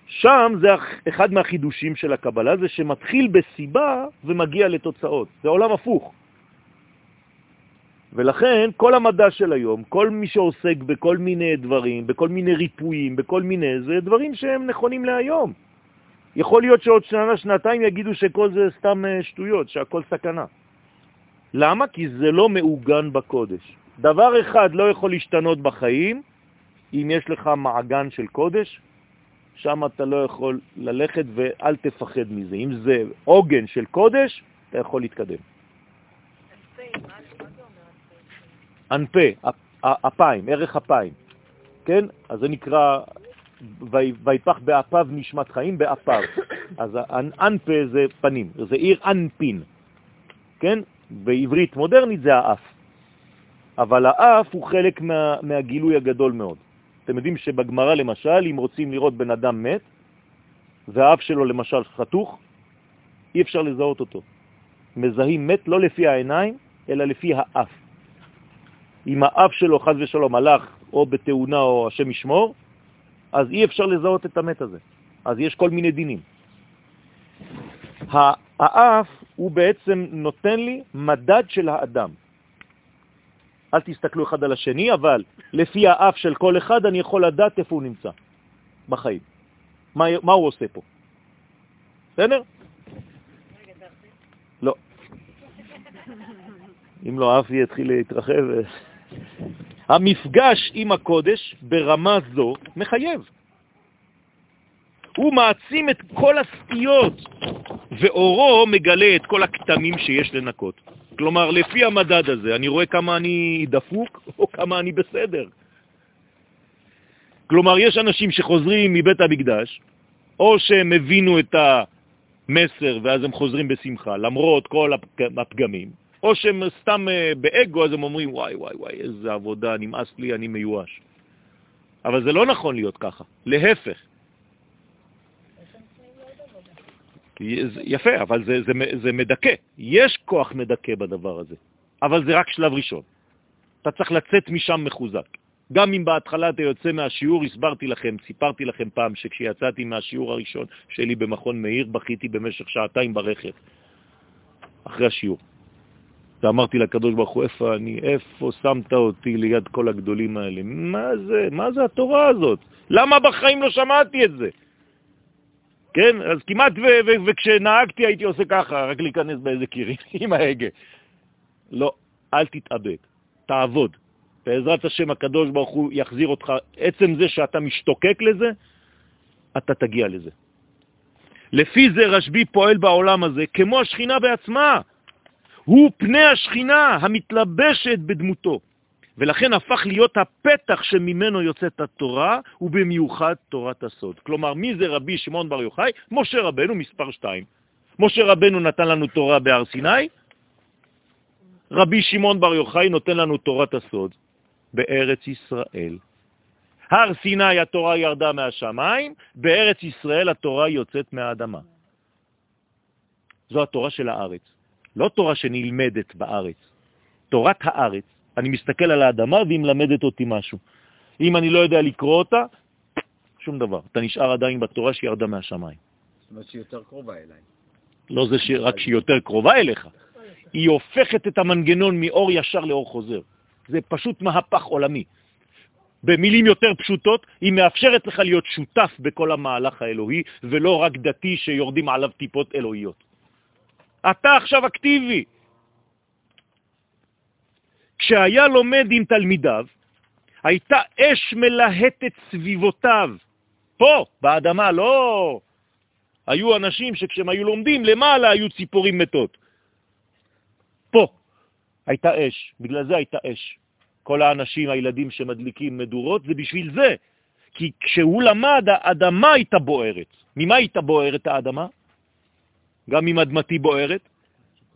Speaker 1: שם זה אחד מהחידושים של הקבלה, זה שמתחיל בסיבה ומגיע לתוצאות. זה עולם הפוך. ולכן כל המדע של היום, כל מי שעוסק בכל מיני דברים, בכל מיני ריפויים, בכל מיני, זה דברים שהם נכונים להיום. יכול להיות שעוד שנה, שנתיים יגידו שכל זה סתם אה, שטויות, שהכל סכנה. למה? כי זה לא מעוגן בקודש. דבר אחד לא יכול להשתנות בחיים, אם יש לך מעגן של קודש, שם אתה לא יכול ללכת ואל תפחד מזה. אם זה עוגן של קודש, אתה יכול להתקדם. אנפה, אפיים, ערך אפיים, כן? אז זה נקרא, ויפח באפיו נשמת חיים באפיו. אז אנפה זה פנים, זה עיר אנפין, כן? בעברית מודרנית זה האף. אבל האף הוא חלק מה, מהגילוי הגדול מאוד. אתם יודעים שבגמרא למשל, אם רוצים לראות בן אדם מת, והאף שלו למשל חתוך, אי אפשר לזהות אותו. מזהים מת לא לפי העיניים, אלא לפי האף. אם האף שלו חז ושלום הלך או בתאונה או השם ישמור, אז אי אפשר לזהות את המת הזה. אז יש כל מיני דינים. האף הוא בעצם נותן לי מדד של האדם. אל תסתכלו אחד על השני, אבל לפי האף של כל אחד אני יכול לדעת איפה הוא נמצא בחיים. מה, מה הוא עושה פה? בסדר? לא. אם לא, האף יתחיל להתרחב. המפגש עם הקודש ברמה זו מחייב. הוא מעצים את כל הסטיות, ואורו מגלה את כל הכתמים שיש לנקות. כלומר, לפי המדד הזה, אני רואה כמה אני דפוק או כמה אני בסדר. כלומר, יש אנשים שחוזרים מבית המקדש, או שהם הבינו את המסר ואז הם חוזרים בשמחה, למרות כל הפגמים, או שהם סתם אה, באגו, אז הם אומרים, וואי, וואי, וואי, איזה עבודה, נמאס לי, אני מיואש. אבל זה לא נכון להיות ככה, להפך. יפה, אבל זה, זה, זה מדכא. יש כוח מדכא בדבר הזה, אבל זה רק שלב ראשון. אתה צריך לצאת משם מחוזק. גם אם בהתחלה אתה יוצא מהשיעור, הסברתי לכם, סיפרתי לכם פעם שכשיצאתי מהשיעור הראשון שלי במכון מאיר, בכיתי במשך שעתיים ברכב, אחרי השיעור. ואמרתי לקדוש ברוך הוא, איפה אני, איפה שמת אותי ליד כל הגדולים האלה? מה זה, מה זה התורה הזאת? למה בחיים לא שמעתי את זה? כן? אז כמעט, וכשנהגתי הייתי עושה ככה, רק להיכנס באיזה קיר עם ההגה. לא, אל תתאבד, תעבוד. בעזרת השם הקדוש ברוך הוא יחזיר אותך. עצם זה שאתה משתוקק לזה, אתה תגיע לזה. לפי זה רשב"י פועל בעולם הזה כמו השכינה בעצמה. הוא פני השכינה המתלבשת בדמותו. ולכן הפך להיות הפתח שממנו יוצאת התורה, ובמיוחד תורת הסוד. כלומר, מי זה רבי שמעון בר יוחאי? משה רבנו מספר 2. משה רבנו נתן לנו תורה בהר סיני, רבי שמעון בר יוחאי נותן לנו תורת הסוד בארץ ישראל. הר סיני התורה ירדה מהשמיים, בארץ ישראל התורה יוצאת מהאדמה. זו התורה של הארץ, לא תורה שנלמדת בארץ, תורת הארץ. אני מסתכל על האדמה והיא מלמדת אותי משהו. אם אני לא יודע לקרוא אותה, שום דבר. אתה נשאר עדיין בתורה שירדה מהשמיים.
Speaker 2: זאת אומרת שהיא יותר קרובה אליי.
Speaker 1: לא זה ש... רק שהיא יותר קרובה אליך. היא הופכת את המנגנון מאור ישר לאור חוזר. זה פשוט מהפך עולמי. במילים יותר פשוטות, היא מאפשרת לך להיות שותף בכל המהלך האלוהי, ולא רק דתי שיורדים עליו טיפות אלוהיות. אתה עכשיו אקטיבי. כשהיה לומד עם תלמידיו, הייתה אש מלהטת סביבותיו. פה, באדמה, לא... היו אנשים שכשהם היו לומדים, למעלה היו ציפורים מתות. פה הייתה אש, בגלל זה הייתה אש. כל האנשים, הילדים שמדליקים מדורות, זה בשביל זה. כי כשהוא למד, האדמה הייתה בוערת. ממה הייתה בוערת האדמה? גם אם אדמתי בוערת,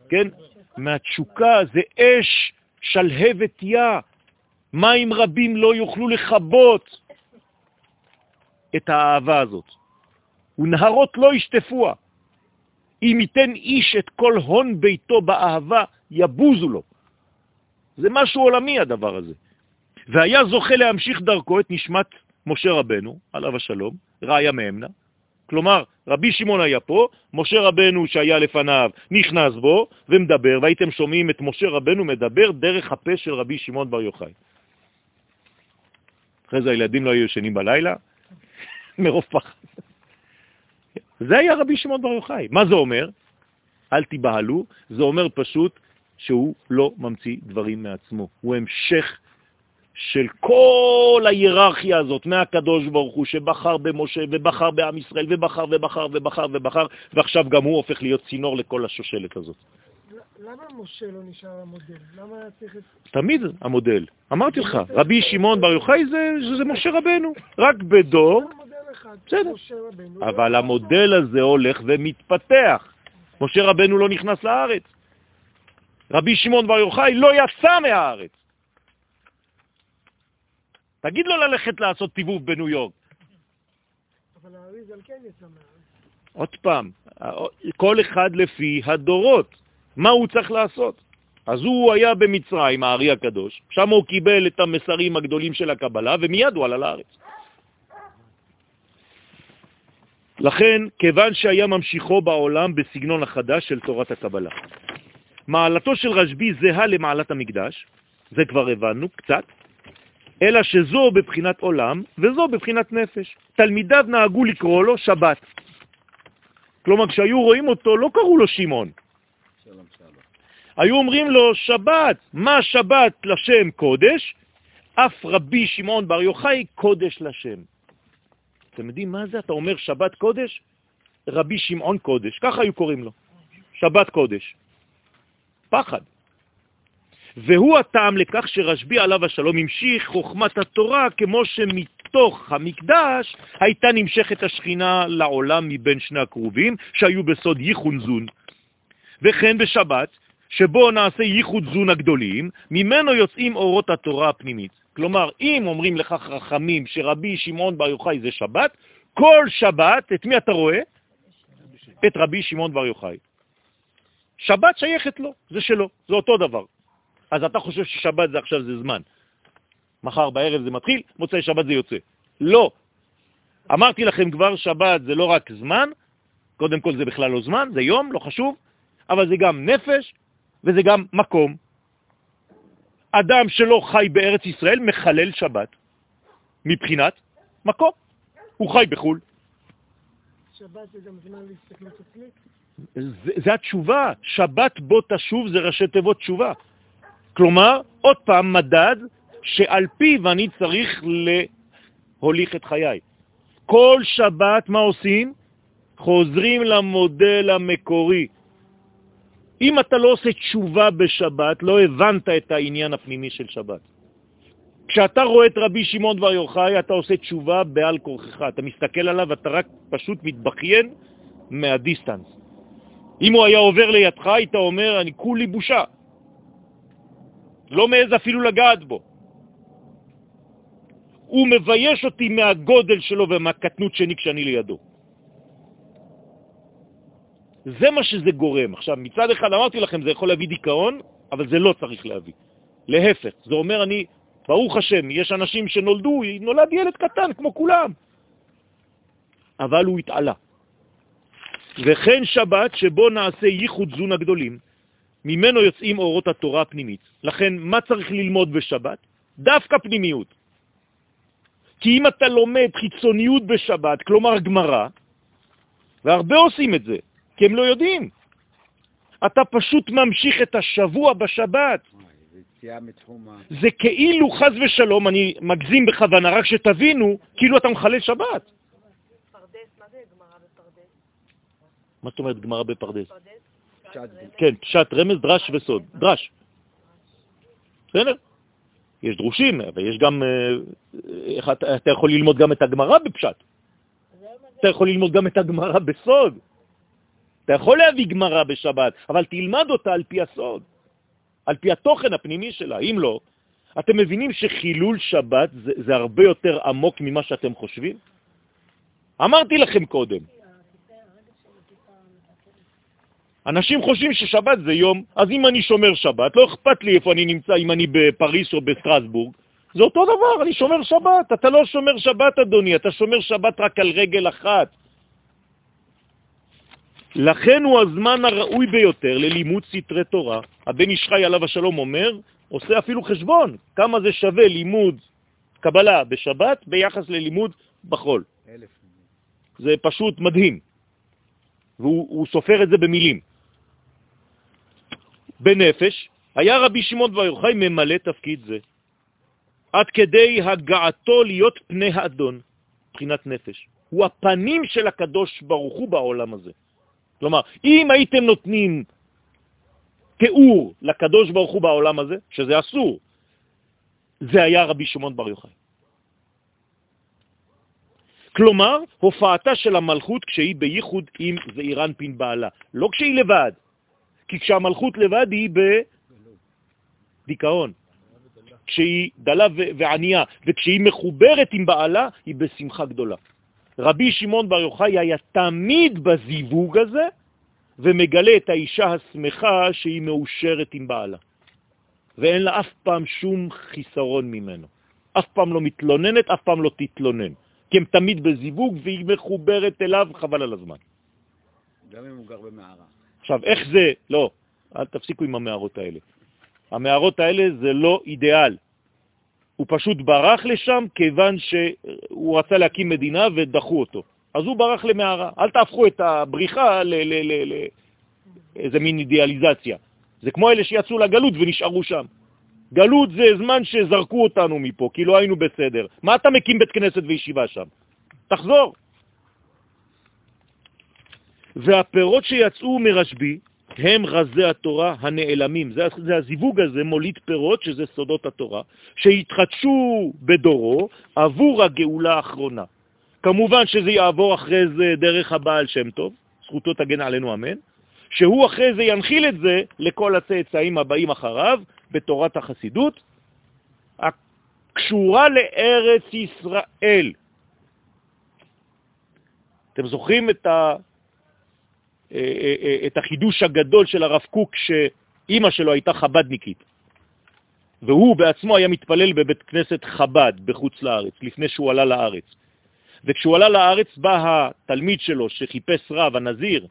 Speaker 1: כן? מהתשוקה זה אש שלהבת יא. מים רבים לא יוכלו לכבות את האהבה הזאת. ונהרות לא ישטפוה. אם ייתן איש את כל הון ביתו באהבה, יבוזו לו. זה משהו עולמי הדבר הזה. והיה זוכה להמשיך דרכו את נשמת משה רבנו, עליו השלום, ראיה מאמנה. כלומר, רבי שמעון היה פה, משה רבנו שהיה לפניו נכנס בו ומדבר, והייתם שומעים את משה רבנו מדבר דרך הפה של רבי שמעון בר יוחאי. אחרי זה הילדים לא היו ישנים בלילה, מרוב פחד. זה היה רבי שמעון בר יוחאי. מה זה אומר? אל תיבהלו, זה אומר פשוט שהוא לא ממציא דברים מעצמו. הוא המשך של כל ההיררכיה הזאת, מהקדוש ברוך הוא שבחר במשה ובחר בעם ישראל ובחר ובחר ובחר ובחר, ועכשיו גם הוא הופך להיות צינור לכל השושלת הזאת.
Speaker 4: למה משה לא נשאר המודל? למה היה צריך.
Speaker 1: תמיד המודל. אמרתי לך, רבי שמעון בר יוחאי זה, זה משה רבנו, רק בדור. בסדר. אבל המודל הזה הולך ומתפתח. משה רבנו לא נכנס לארץ. רבי שמעון בר יוחאי לא יצא מהארץ. תגיד לו ללכת לעשות טיבוב בניו יורק.
Speaker 4: אבל האריזל כן יצא.
Speaker 1: עוד פעם, כל אחד לפי הדורות. מה הוא צריך לעשות? אז הוא היה במצרים, הארי הקדוש, שם הוא קיבל את המסרים הגדולים של הקבלה, ומיד הוא עלה לארץ. לכן, כיוון שהיה ממשיכו בעולם בסגנון החדש של תורת הקבלה. מעלתו של רשב"י זהה למעלת המקדש, זה כבר הבנו קצת, אלא שזו בבחינת עולם וזו בבחינת נפש. תלמידיו נהגו לקרוא לו שבת. כלומר, כשהיו רואים אותו, לא קראו לו שמעון. שלום, שלום. היו אומרים לו, שבת, מה שבת לשם קודש? אף רבי שמעון בר יוחאי קודש לשם. אתם יודעים מה זה? אתה אומר שבת קודש? רבי שמעון קודש, ככה היו קוראים לו. שבת קודש. פחד. והוא הטעם לכך שרשב"י עליו השלום המשיך חוכמת התורה כמו שמתוך המקדש הייתה נמשכת השכינה לעולם מבין שני הקרובים שהיו בסוד ייחון זון. וכן בשבת, שבו נעשה ייחוד זון הגדולים, ממנו יוצאים אורות התורה הפנימית. כלומר, אם אומרים לך חכמים שרבי שמעון בר יוחאי זה שבת, כל שבת, את מי אתה רואה? את רבי שמעון בר יוחאי. שבת שייכת לו, זה שלו, זה אותו דבר. אז אתה חושב ששבת זה עכשיו זה זמן. מחר בערב זה מתחיל, מוצאי שבת זה יוצא. לא. אמרתי לכם כבר, שבת זה לא רק זמן, קודם כל זה בכלל לא זמן, זה יום, לא חשוב, אבל זה גם נפש וזה גם מקום. אדם שלא חי בארץ ישראל מחלל שבת, מבחינת מקום. הוא חי בחו"ל.
Speaker 4: שבת זה גם זמן להסתכלות עצמית?
Speaker 1: זה, זה התשובה. שבת בו תשוב זה ראשי תיבות תשובה. כלומר, עוד פעם מדד שעל פיו אני צריך להוליך את חיי. כל שבת מה עושים? חוזרים למודל המקורי. אם אתה לא עושה תשובה בשבת, לא הבנת את העניין הפנימי של שבת. כשאתה רואה את רבי שמעון בר יוחאי, אתה עושה תשובה בעל כורכך. אתה מסתכל עליו, אתה רק פשוט מתבכיין מהדיסטנס. אם הוא היה עובר לידך, היית אומר, אני כולי בושה. לא מעז אפילו לגעת בו. הוא מבייש אותי מהגודל שלו ומהקטנות שני כשאני לידו. זה מה שזה גורם. עכשיו, מצד אחד אמרתי לכם, זה יכול להביא דיכאון, אבל זה לא צריך להביא. להפך, זה אומר אני, ברוך השם, יש אנשים שנולדו, נולד ילד קטן כמו כולם, אבל הוא התעלה. וכן שבת שבו נעשה ייחוד זון הגדולים, ממנו יוצאים אורות התורה הפנימית. לכן, מה צריך ללמוד בשבת? דווקא פנימיות. כי אם אתה לומד חיצוניות בשבת, כלומר גמרא, והרבה עושים את זה, כי הם לא יודעים. אתה פשוט ממשיך את השבוע בשבת. זה כאילו, חז ושלום, אני מגזים בכוונה, רק שתבינו, כאילו אתה מחלל שבת.
Speaker 3: מה
Speaker 1: זאת אומרת גמרא בפרדס? כן, פשט, רמז, דרש וסוד. דרש. בסדר? יש דרושים, אבל יש גם... אה, אתה יכול ללמוד גם את הגמרא בפשט. אתה יכול ללמוד גם את הגמרא בסוד. אתה יכול להביא גמרא בשבת, אבל תלמד אותה על פי הסוד, על פי התוכן הפנימי שלה. אם לא, אתם מבינים שחילול שבת זה, זה הרבה יותר עמוק ממה שאתם חושבים? אמרתי לכם קודם. אנשים חושבים ששבת זה יום, אז אם אני שומר שבת, לא אכפת לי איפה אני נמצא, אם אני בפריס או בסטרסבורג, זה אותו דבר, אני שומר שבת. אתה לא שומר שבת, אדוני, אתה שומר שבת רק על רגל אחת. לכן הוא הזמן הראוי ביותר ללימוד סתרי תורה. הבן איש חי עליו השלום אומר, עושה אפילו חשבון, כמה זה שווה לימוד קבלה בשבת ביחס ללימוד בחול.
Speaker 2: אלף.
Speaker 1: זה פשוט מדהים. והוא הוא סופר את זה במילים. בנפש, היה רבי שמעון בר יוחאי ממלא תפקיד זה, עד כדי הגעתו להיות פני האדון, מבחינת נפש. הוא הפנים של הקדוש ברוך הוא בעולם הזה. כלומר, אם הייתם נותנים תיאור לקדוש ברוך הוא בעולם הזה, שזה אסור, זה היה רבי שמעון בר יוחאי. כלומר, הופעתה של המלכות כשהיא בייחוד עם זעירנפין בעלה, לא כשהיא לבד, כי כשהמלכות לבד היא בדיכאון, כשהיא דלה וענייה, וכשהיא מחוברת עם בעלה היא בשמחה גדולה. רבי שמעון בר יוחאי היה תמיד בזיווג הזה, ומגלה את האישה השמחה שהיא מאושרת עם בעלה. ואין לה אף פעם שום חיסרון ממנו. אף פעם לא מתלוננת, אף פעם לא תתלונן. כי הם תמיד בזיווג והיא מחוברת אליו, חבל על הזמן.
Speaker 2: גם אם הוא גר במערה.
Speaker 1: עכשיו, איך זה, לא, אל תפסיקו עם המערות האלה. המערות האלה זה לא אידיאל. הוא פשוט ברח לשם כיוון שהוא רצה להקים מדינה ודחו אותו. אז הוא ברח למערה. אל תהפכו את הבריחה לאיזה מין אידיאליזציה. זה כמו אלה שיצאו לגלות ונשארו שם. גלות זה זמן שזרקו אותנו מפה, כי לא היינו בסדר. מה אתה מקים בית כנסת וישיבה שם? תחזור. והפירות שיצאו מרשבי הם רזי התורה הנעלמים. זה, זה הזיווג הזה מוליד פירות, שזה סודות התורה, שהתחדשו בדורו עבור הגאולה האחרונה. כמובן שזה יעבור אחרי זה דרך הבעל שם טוב, זכותו תגן עלינו אמן, שהוא אחרי זה ינחיל את זה לכל הצאצאים הבאים אחריו בתורת החסידות, הקשורה לארץ ישראל. אתם זוכרים את, ה, את החידוש הגדול של הרב קוק שאימא שלו הייתה חבדניקית, והוא בעצמו היה מתפלל בבית כנסת חב"ד בחוץ לארץ, לפני שהוא עלה לארץ. וכשהוא עלה לארץ בא התלמיד שלו שחיפש רב, הנזיר,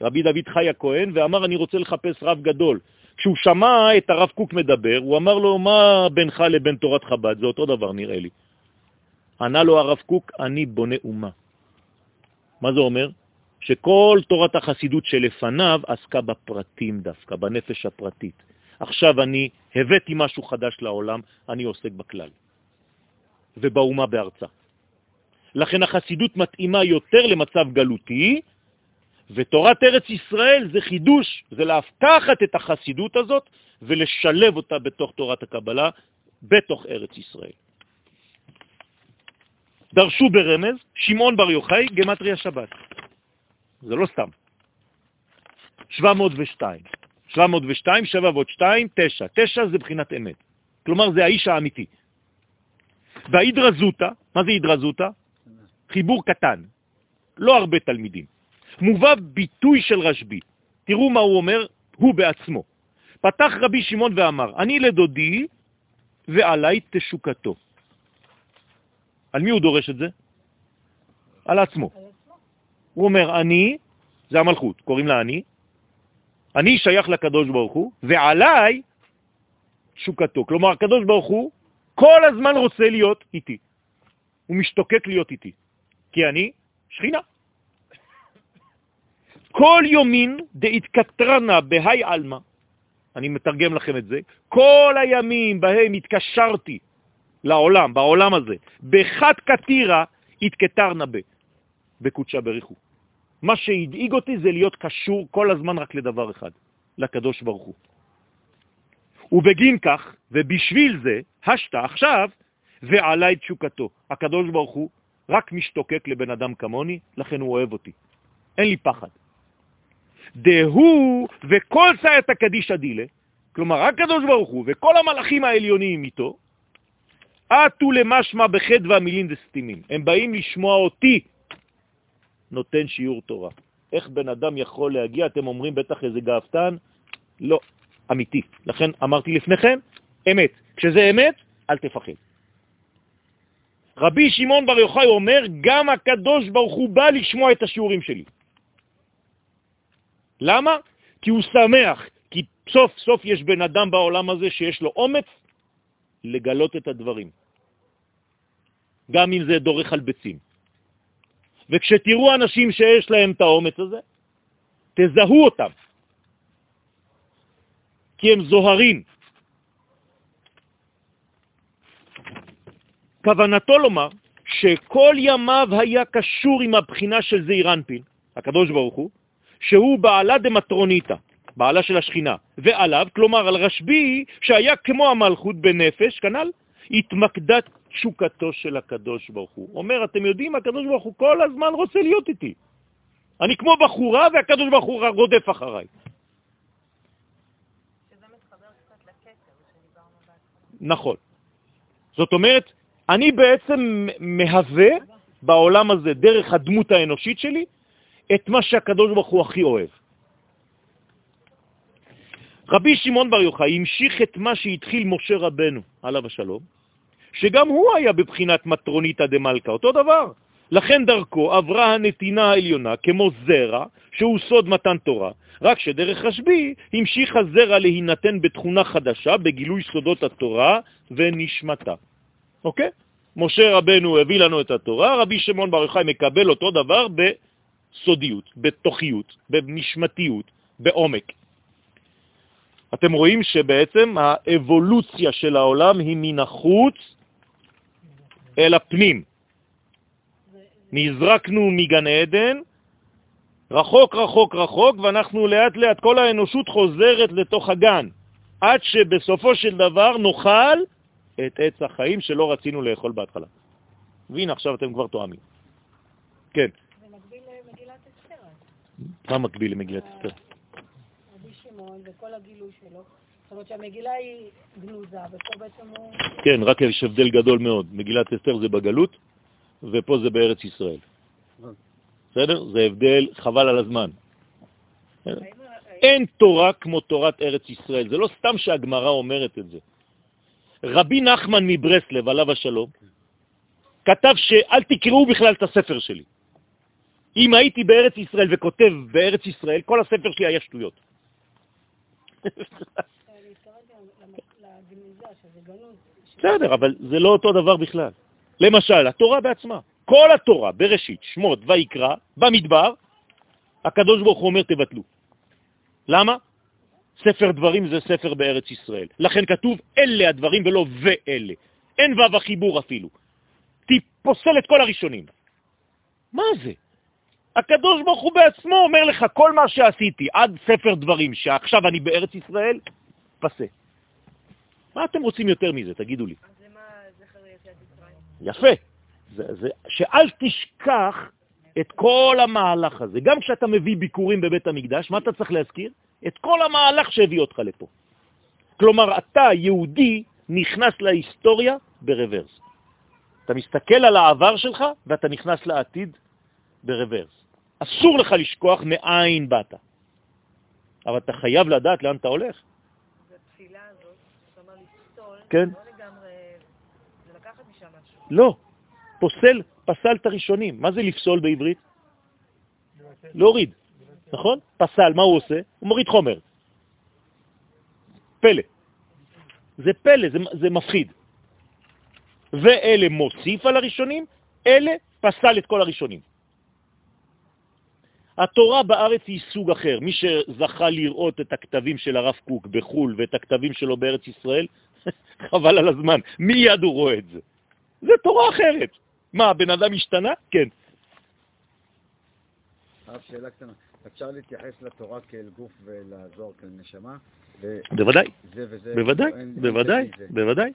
Speaker 1: רבי דוד חי הכהן, ואמר, אני רוצה לחפש רב גדול. כשהוא שמע את הרב קוק מדבר, הוא אמר לו, מה בינך לבין תורת חב"ד? זה אותו דבר נראה לי. ענה לו הרב קוק, אני בונה אומה. מה זה אומר? שכל תורת החסידות שלפניו עסקה בפרטים דווקא, בנפש הפרטית. עכשיו אני הבאתי משהו חדש לעולם, אני עוסק בכלל. ובאומה בארצה. לכן החסידות מתאימה יותר למצב גלותי, ותורת ארץ ישראל זה חידוש, זה להפתחת את החסידות הזאת ולשלב אותה בתוך תורת הקבלה, בתוך ארץ ישראל. דרשו ברמז, שמעון בר יוחאי, גמטריה שבת. זה לא סתם. 702. 702, 7 ועוד 2, 9. 9 זה בחינת אמת. כלומר, זה האיש האמיתי. וההידרזותה, מה זה הידרזותה? חיבור קטן, לא הרבה תלמידים. מובא ביטוי של רשב"י. תראו מה הוא אומר, הוא בעצמו. פתח רבי שמעון ואמר, אני לדודי ועליי תשוקתו. על מי הוא דורש את זה? על עצמו. הוא אומר, אני, זה המלכות, קוראים לה אני, אני שייך לקדוש ברוך הוא, ועליי תשוקתו. כלומר, הקדוש ברוך הוא כל הזמן רוצה להיות איתי. הוא משתוקק להיות איתי. כי אני שכינה. כל יומין דהתקטרנה בהי אלמה, אני מתרגם לכם את זה, כל הימים בהם התקשרתי לעולם, בעולם הזה, בחד קטירה התקטר נבה, בקודשה בריחו. מה שהדאיג אותי זה להיות קשור כל הזמן רק לדבר אחד, לקדוש ברוך הוא. ובגין כך, ובשביל זה, השתה עכשיו, ועלה את תשוקתו. הקדוש ברוך הוא רק משתוקק לבן אדם כמוני, לכן הוא אוהב אותי. אין לי פחד. דהו וכל סייעתא קדישא דילה, כלומר, הקדוש ברוך הוא וכל המלאכים העליוניים איתו, עטו למשמע בחד והמילים דסתימים. הם באים לשמוע אותי נותן שיעור תורה. איך בן אדם יכול להגיע? אתם אומרים בטח איזה גאוותן? לא, אמיתי. לכן אמרתי לפניכם, אמת. כשזה אמת, אל תפחד. רבי שמעון בר יוחאי אומר, גם הקדוש ברוך הוא בא לשמוע את השיעורים שלי. למה? כי הוא שמח, כי סוף סוף יש בן אדם בעולם הזה שיש לו אומץ לגלות את הדברים, גם אם זה דורך על ביצים. וכשתראו אנשים שיש להם את האומץ הזה, תזהו אותם, כי הם זוהרים. כוונתו לומר שכל ימיו היה קשור עם הבחינה של זעיר אנפין, הקדוש ברוך הוא, שהוא בעלה דמטרוניתא, בעלה של השכינה, ועליו, כלומר על רשב"י, שהיה כמו המלכות בנפש, כנ"ל, התמקדה תשוקתו של הקדוש ברוך הוא. אומר, אתם יודעים, הקדוש ברוך הוא כל הזמן רוצה להיות איתי. אני כמו בחורה והקדוש ברוך הוא רודף אחריי. נכון. זאת אומרת, אני בעצם מהווה בעולם הזה, דרך הדמות האנושית שלי, את מה שהקדוש ברוך הוא הכי אוהב. רבי שמעון בר יוחאי המשיך את מה שהתחיל משה רבנו, עליו השלום, שגם הוא היה בבחינת מטרוניתא דמלכה, אותו דבר. לכן דרכו עברה הנתינה העליונה כמו זרע, שהוא סוד מתן תורה, רק שדרך רשב"י המשיך הזרע להינתן בתכונה חדשה, בגילוי סודות התורה ונשמתה. אוקיי? משה רבנו הביא לנו את התורה, רבי שמעון בר יוחאי מקבל אותו דבר בסודיות, בתוכיות, בנשמתיות, בעומק. אתם רואים שבעצם האבולוציה של העולם היא מן החוץ אל הפנים. נזרקנו מגן עדן, רחוק רחוק רחוק, ואנחנו לאט לאט, כל האנושות חוזרת לתוך הגן, עד שבסופו של דבר נאכל את עץ החיים שלא רצינו לאכול בהתחלה. והנה, עכשיו אתם כבר תואמים. כן.
Speaker 5: זה מקביל למגילת אסתר.
Speaker 1: מה מקביל למגילת אסתר?
Speaker 5: רבי שמעון וכל הגילוי שלו. זאת אומרת שהמגילה היא גנוזה, ופה בעצם הוא...
Speaker 1: כן, רק יש הבדל גדול מאוד. מגילת אסתר זה בגלות, ופה זה בארץ ישראל. בסדר? זה הבדל חבל על הזמן. אין תורה כמו תורת ארץ ישראל. זה לא סתם שהגמרא אומרת את זה. רבי נחמן מברסלב, עליו השלום, כתב שאל תקראו בכלל את הספר שלי. אם הייתי בארץ ישראל וכותב בארץ ישראל, כל הספר שלי היה שטויות. בסדר, אבל זה לא אותו דבר בכלל. למשל, התורה בעצמה, כל התורה, בראשית, שמות ויקרא, במדבר, הקדוש ברוך הוא אומר תבטלו. למה? ספר דברים זה ספר בארץ ישראל. לכן כתוב אלה הדברים ולא ואלה. אין וו החיבור אפילו. תפוסל את כל הראשונים. מה זה? הקדוש ברוך הוא בעצמו אומר לך, כל מה שעשיתי עד ספר דברים, שעכשיו אני בארץ ישראל, פסה. מה אתם רוצים יותר מזה? תגידו לי.
Speaker 3: אז למה זכר יציאת מצרים?
Speaker 1: יפה. זה, זה, שאל תשכח את כל המהלך הזה. גם כשאתה מביא ביקורים בבית המקדש, מה אתה צריך להזכיר? את כל המהלך שהביא אותך לפה. כלומר, אתה, יהודי, נכנס להיסטוריה ברוורס. אתה מסתכל על העבר שלך ואתה נכנס לעתיד ברוורס. אסור לך לשכוח מאין באת. אבל אתה חייב לדעת לאן אתה הולך.
Speaker 3: התפילה הזאת, זאת אומרת לפסול,
Speaker 1: כן.
Speaker 3: לא.
Speaker 1: לא. פוסל, פסל את הראשונים. מה זה לפסול בעברית? להוריד, נכון? פסל, מה הוא עושה? הוא מוריד חומר. פלא. זה פלא, זה, זה מפחיד. ואלה מוסיף על הראשונים, אלה פסל את כל הראשונים. התורה בארץ היא סוג אחר. מי שזכה לראות את הכתבים של הרב קוק בחו"ל ואת הכתבים שלו בארץ ישראל, חבל על הזמן, מיד הוא רואה את זה. זה תורה אחרת. מה, הבן אדם השתנה? כן.
Speaker 2: הרב, שאלה קטנה. אפשר להתייחס לתורה כאל גוף ולזוהר כאל נשמה?
Speaker 1: בוודאי. בוודאי, בוודאי. בוודאי.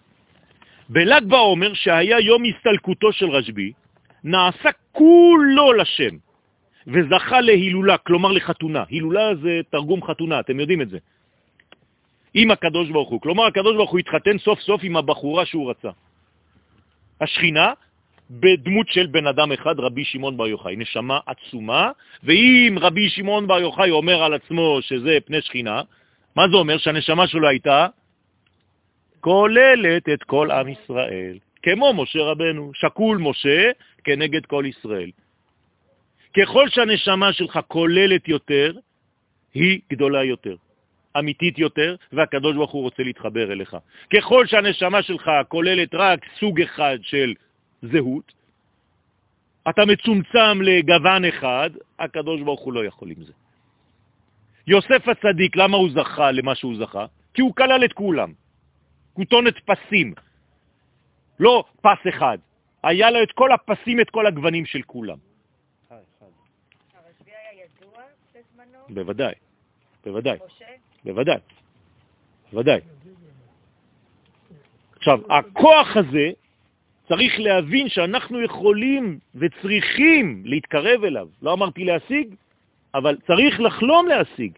Speaker 1: בל"ג בעומר, שהיה יום הסתלקותו של רשב"י, נעשה כולו לשם, וזכה להילולה, כלומר לחתונה. הילולה זה תרגום חתונה, אתם יודעים את זה. עם הקדוש ברוך הוא. כלומר, הקדוש ברוך הוא התחתן סוף סוף עם הבחורה שהוא רצה. השכינה, בדמות של בן אדם אחד, רבי שמעון בר יוחאי, נשמה עצומה, ואם רבי שמעון בר יוחאי אומר על עצמו שזה פני שכינה, מה זה אומר? שהנשמה שלו הייתה כוללת את כל עם ישראל, כמו משה רבנו, שקול משה כנגד כל ישראל. ככל שהנשמה שלך כוללת יותר, היא גדולה יותר, אמיתית יותר, והקדוש ברוך הוא רוצה להתחבר אליך. ככל שהנשמה שלך כוללת רק סוג אחד של זהות, אתה מצומצם לגוון אחד, הקדוש ברוך הוא לא יכול עם זה. יוסף הצדיק, למה הוא זכה למה שהוא זכה? כי הוא כלל את כולם. כותונת פסים, לא פס אחד. היה לו את כל הפסים, את כל הגוונים של כולם.
Speaker 6: הרשב"י היה ידוע בזמנו?
Speaker 1: בוודאי, בוודאי,
Speaker 6: משה?
Speaker 1: בוודאי, בוודאי. עכשיו, הכוח הזה, צריך להבין שאנחנו יכולים וצריכים להתקרב אליו. לא אמרתי להשיג, אבל צריך לחלום להשיג.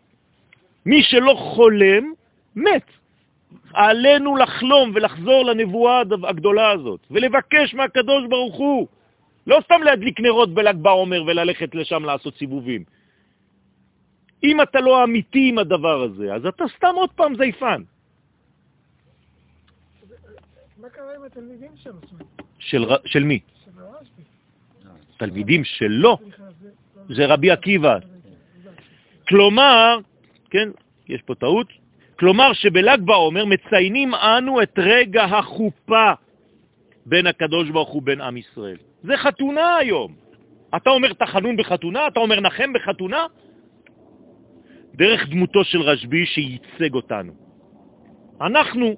Speaker 1: מי שלא חולם, מת. עלינו לחלום ולחזור לנבואה הגדולה הזאת, ולבקש מהקדוש ברוך הוא, לא סתם להדליק נרות בל"ג בעומר וללכת לשם לעשות סיבובים. אם אתה לא אמיתי עם הדבר הזה, אז אתה סתם עוד פעם זייפן.
Speaker 4: מה קרה עם התלמידים אומרת,
Speaker 1: של, מי?
Speaker 4: של הרשב"י?
Speaker 1: תלמידים שלו,
Speaker 4: סליחה, זה...
Speaker 1: זה רבי עקיבא. כלומר, כן, יש פה טעות, כלומר שבל"ג בעומר מציינים אנו את רגע החופה בין הקדוש ברוך הוא בין עם ישראל. זה חתונה היום. אתה אומר תחנון בחתונה? אתה אומר נחם בחתונה? דרך דמותו של רשב"י שייצג אותנו. אנחנו,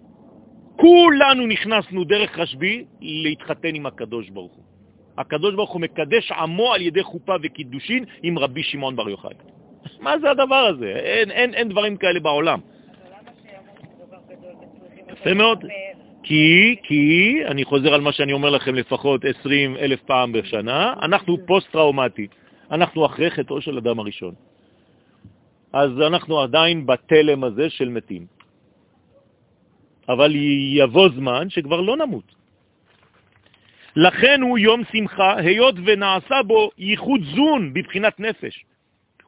Speaker 1: כולנו נכנסנו דרך רשב"י להתחתן עם הקדוש ברוך הוא. הקדוש ברוך הוא מקדש עמו על ידי חופה וקידושין עם רבי שמעון בר יוחאי. מה זה הדבר הזה? אין, אין, אין דברים כאלה בעולם. יפה מאוד. כי, כי, אני חוזר על מה שאני אומר לכם לפחות 20 אלף פעם בשנה, אנחנו פוסט-טראומטי. אנחנו אחרי חטאו של אדם הראשון. אז אנחנו עדיין בתלם הזה של מתים. אבל יבוא זמן שכבר לא נמות. לכן הוא יום שמחה, היות ונעשה בו ייחוד זון בבחינת נפש.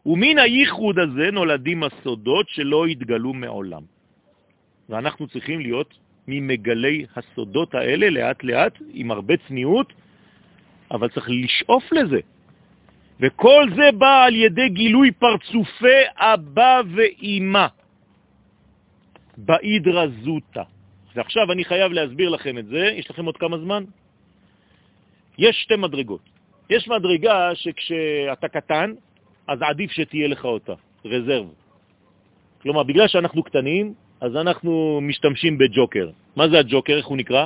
Speaker 1: ומן הייחוד הזה נולדים הסודות שלא התגלו מעולם. ואנחנו צריכים להיות ממגלי הסודות האלה לאט לאט, עם הרבה צניעות, אבל צריך לשאוף לזה. וכל זה בא על ידי גילוי פרצופי אבא ואימא באידרא זוטה. ועכשיו אני חייב להסביר לכם את זה, יש לכם עוד כמה זמן? יש שתי מדרגות. יש מדרגה שכשאתה קטן, אז עדיף שתהיה לך אותה, רזרב. כלומר, בגלל שאנחנו קטנים, אז אנחנו משתמשים בג'וקר. מה זה הג'וקר? איך הוא נקרא?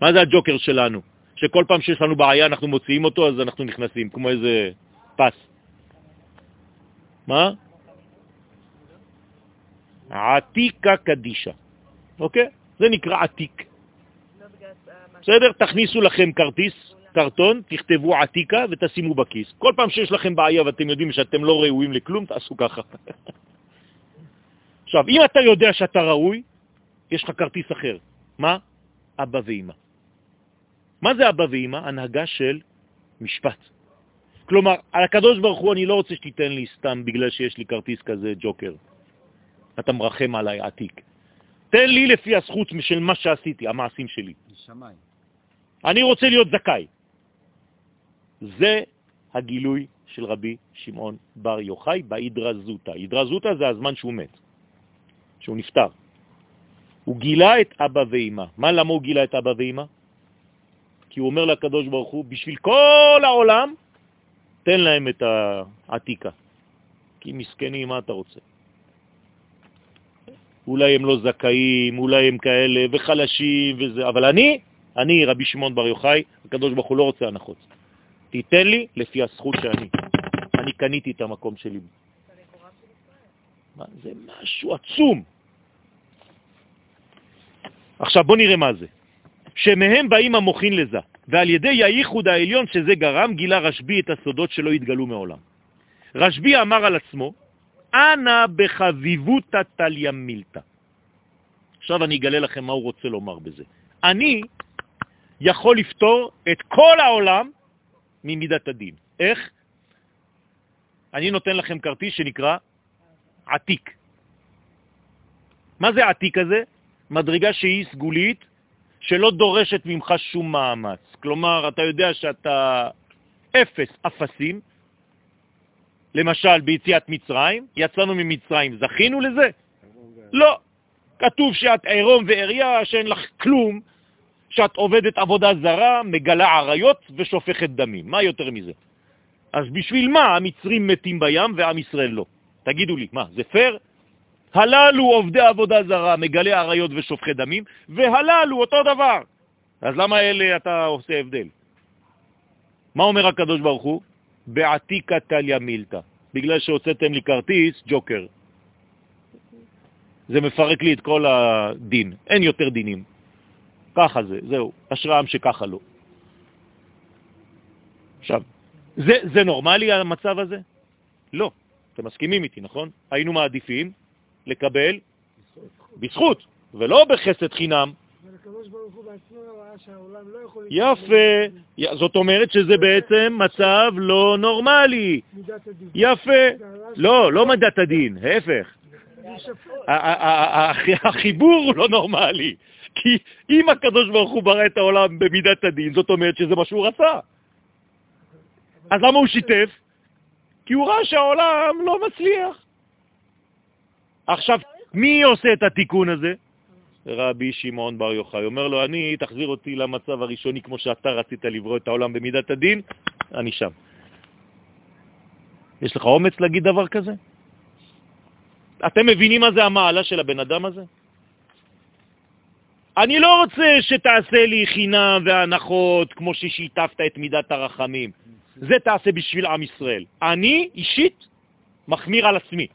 Speaker 1: מה זה הג'וקר שלנו? שכל פעם שיש לנו בעיה אנחנו מוציאים אותו, אז אנחנו נכנסים, כמו איזה פס. מה? עתיקה קדישה, אוקיי? זה נקרא עתיק. בסדר? תכניסו לכם כרטיס, קרטון, תכתבו עתיקה ותשימו בכיס. כל פעם שיש לכם בעיה ואתם יודעים שאתם לא ראויים לכלום, תעשו ככה. עכשיו, אם אתה יודע שאתה ראוי, יש לך כרטיס אחר. מה? אבא ואמא. מה זה אבא ואמא? הנהגה של משפט. כלומר, על הקדוש ברוך הוא אני לא רוצה שתיתן לי סתם בגלל שיש לי כרטיס כזה ג'וקר. אתה מרחם עליי עתיק. תן לי לפי הזכות של מה שעשיתי, המעשים שלי.
Speaker 2: משמיים.
Speaker 1: אני רוצה להיות זכאי. זה הגילוי של רבי שמעון בר יוחאי בהידרזותה. הידרזותה זה הזמן שהוא מת, שהוא נפטר. הוא גילה את אבא ואמא. מה, למה הוא גילה את אבא ואמא? כי הוא אומר לקדוש ברוך הוא, בשביל כל העולם, תן להם את העתיקה. כי מסכנים, מה אתה רוצה? אולי הם לא זכאים, אולי הם כאלה, וחלשים וזה, אבל אני, אני, רבי שמעון בר יוחאי, הקדוש ברוך הוא לא רוצה הנחות. תיתן לי לפי הזכות שאני. אני קניתי את המקום שלי. זה משהו עצום. עכשיו בוא נראה מה זה. שמהם באים המוכין לזה, ועל ידי הייחוד העליון שזה גרם, גילה רשב"י את הסודות שלא התגלו מעולם. רשב"י אמר על עצמו, אנא בחביבותא תליה מילתא. עכשיו אני אגלה לכם מה הוא רוצה לומר בזה. אני יכול לפתור את כל העולם ממידת הדין. איך? אני נותן לכם כרטיס שנקרא עתיק. מה זה עתיק הזה? מדרגה שהיא סגולית, שלא דורשת ממך שום מאמץ. כלומר, אתה יודע שאתה אפס אפסים, למשל ביציאת מצרים, יצאנו ממצרים, זכינו לזה? לא. כתוב שאת עירום ועריה, שאין לך כלום, שאת עובדת עבודה זרה, מגלה עריות ושופכת דמים. מה יותר מזה? אז בשביל מה המצרים מתים בים ועם ישראל לא? תגידו לי, מה, זה פייר? הללו עובדי עבודה זרה, מגלי עריות ושופכי דמים, והללו אותו דבר. אז למה אלה אתה עושה הבדל? מה אומר הקדוש ברוך הוא? בעתיקה טליה מילתא, בגלל שהוצאתם לי כרטיס ג'וקר. זה מפרק לי את כל הדין, אין יותר דינים. ככה זה, זהו, אשרם שככה לא. עכשיו, זה, זה נורמלי המצב הזה? לא. אתם מסכימים איתי, נכון? היינו מעדיפים לקבל בזכות, ולא בחסד חינם. יפה. זאת אומרת שזה בעצם מצב לא נורמלי. יפה. לא, לא מידת הדין, ההפך. החיבור לא נורמלי. כי אם הקדוש ברוך הוא ברא את העולם במידת הדין, זאת אומרת שזה מה שהוא רצה. אז למה הוא שיתף? כי הוא ראה שהעולם לא מצליח. עכשיו, מי עושה את התיקון הזה? רבי שמעון בר יוחאי. אומר לו, אני, תחזיר אותי למצב הראשוני כמו שאתה רצית לברוא את העולם במידת הדין, אני שם. יש לך אומץ להגיד דבר כזה? אתם מבינים מה זה המעלה של הבן אדם הזה? אני לא רוצה שתעשה לי חינם והנחות כמו ששיתפת את מידת הרחמים. זה תעשה בשביל עם ישראל. אני אישית מחמיר על עצמי.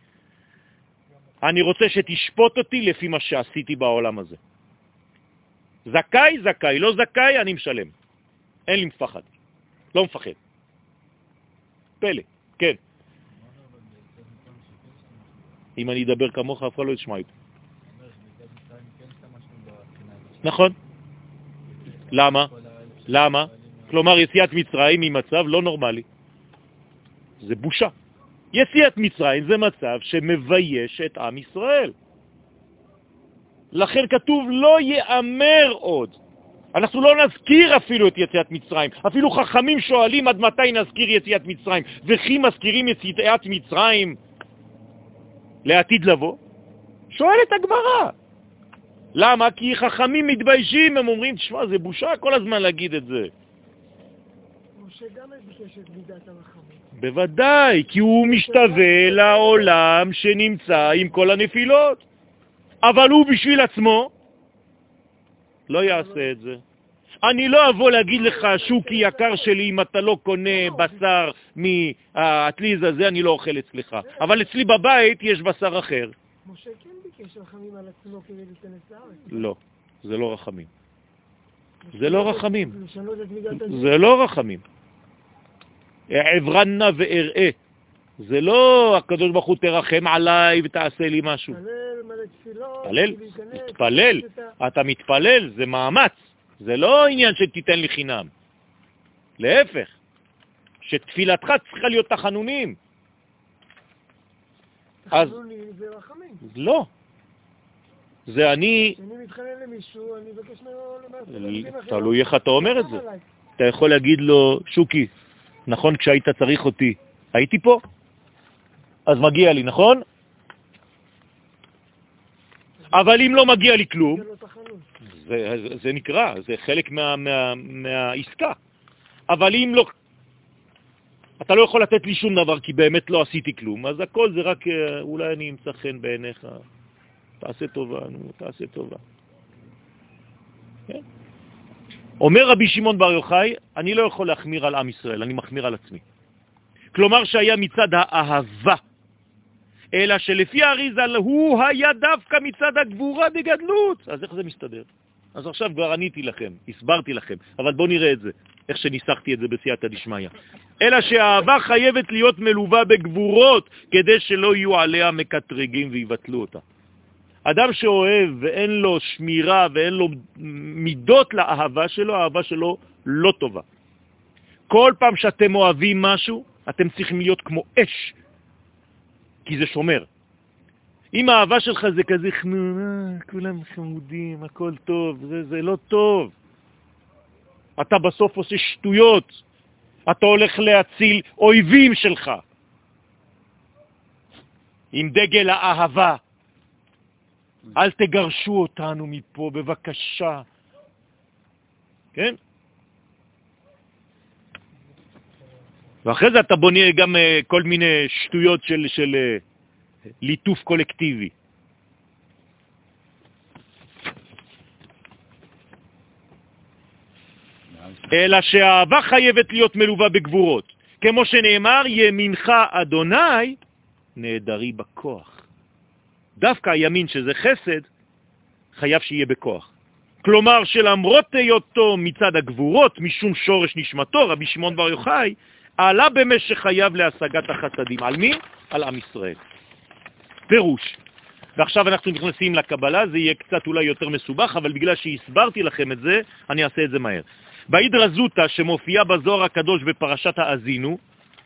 Speaker 1: אני רוצה שתשפוט אותי לפי מה שעשיתי בעולם הזה. זכאי, זכאי, לא זכאי, אני משלם. אין לי מפחד. לא מפחד. פלא, כן. אם אני אדבר כמוך, אף אחד לא ישמע איתו. נכון. למה? למה? כלומר, יציאת מצרים היא מצב לא נורמלי. זה בושה. יציאת מצרים זה מצב שמבייש את עם ישראל. לכן כתוב לא יאמר עוד. אנחנו לא נזכיר אפילו את יציאת מצרים. אפילו חכמים שואלים עד מתי נזכיר יציאת מצרים, וכי מזכירים יציאת מצרים לעתיד לבוא? שואלת הגמרא. למה? כי חכמים מתביישים, הם אומרים, תשמע, זה בושה כל הזמן להגיד את זה.
Speaker 4: משה גם ביקש את מידת הרחמים.
Speaker 1: בוודאי, כי הוא משתווה לעולם שנמצא עם כל הנפילות. אבל הוא בשביל עצמו לא יעשה את זה. אני לא אבוא להגיד לך, שוקי יקר שלי, אם אתה לא קונה בשר מהאטליז הזה, אני לא אוכל אצלך. אבל אצלי בבית יש בשר אחר.
Speaker 4: משה כן ביקש רחמים על עצמו כדי להיכנס לארץ.
Speaker 1: לא, זה לא רחמים. זה לא רחמים. זה לא רחמים. אעברנה ואראה. זה לא הקדוש ברוך הוא תרחם עליי ותעשה לי משהו.
Speaker 4: תתפלל,
Speaker 1: תתפלל. אתה מתפלל, זה מאמץ. זה לא עניין שתיתן לי חינם. להפך, שתפילתך צריכה להיות תחנונים.
Speaker 4: אז... זה רחמים.
Speaker 1: לא. זה אני...
Speaker 4: כשאני מתחנן למישהו, אני מבקש ממנו...
Speaker 1: תלוי איך אתה אומר את זה. אתה יכול להגיד לו, שוקי, נכון, כשהיית צריך אותי, הייתי פה? אז מגיע לי, נכון? אבל אם לא מגיע לי כלום, זה, זה, זה נקרא, זה חלק מה, מה, מהעסקה. אבל אם לא... אתה לא יכול לתת לי שום דבר כי באמת לא עשיתי כלום, אז הכל זה רק, אה, אולי אני אמצא חן בעיניך, תעשה טובה, נו, תעשה טובה. כן? אומר רבי שמעון בר יוחאי, אני לא יכול להחמיר על עם ישראל, אני מחמיר על עצמי. כלומר שהיה מצד האהבה, אלא שלפי האריזה הוא היה דווקא מצד הגבורה בגדלות. אז איך זה מסתדר? אז עכשיו כבר עניתי לכם, הסברתי לכם, אבל בואו נראה את זה, איך שניסחתי את זה בסייעתא דשמיא. אלא שהאהבה חייבת להיות מלווה בגבורות, כדי שלא יהיו עליה מקטרגים ויבטלו אותה. אדם שאוהב ואין לו שמירה ואין לו מידות לאהבה שלו, האהבה שלו לא טובה. כל פעם שאתם אוהבים משהו, אתם צריכים להיות כמו אש, כי זה שומר. אם האהבה שלך זה כזה חנונה, כולם חמודים, הכל טוב, זה, זה לא טוב. אתה בסוף עושה שטויות. אתה הולך להציל אויבים שלך. עם דגל האהבה. אל תגרשו אותנו מפה, בבקשה. כן? ואחרי זה אתה בונה גם אה, כל מיני שטויות של, של אה, ליטוף קולקטיבי. אלא שהאהבה חייבת להיות מלווה בגבורות. כמו שנאמר, ימינך אדוני, נהדרי בכוח. דווקא הימין, שזה חסד, חייב שיהיה בכוח. כלומר שלמרות היותו מצד הגבורות, משום שורש נשמתו, רבי שמעון בר יוחאי, עלה במשך חייו להשגת החסדים. על מי? על עם ישראל. פירוש. ועכשיו אנחנו נכנסים לקבלה, זה יהיה קצת אולי יותר מסובך, אבל בגלל שהסברתי לכם את זה, אני אעשה את זה מהר. בהידרא זוטה שמופיעה בזוהר הקדוש בפרשת האזינו,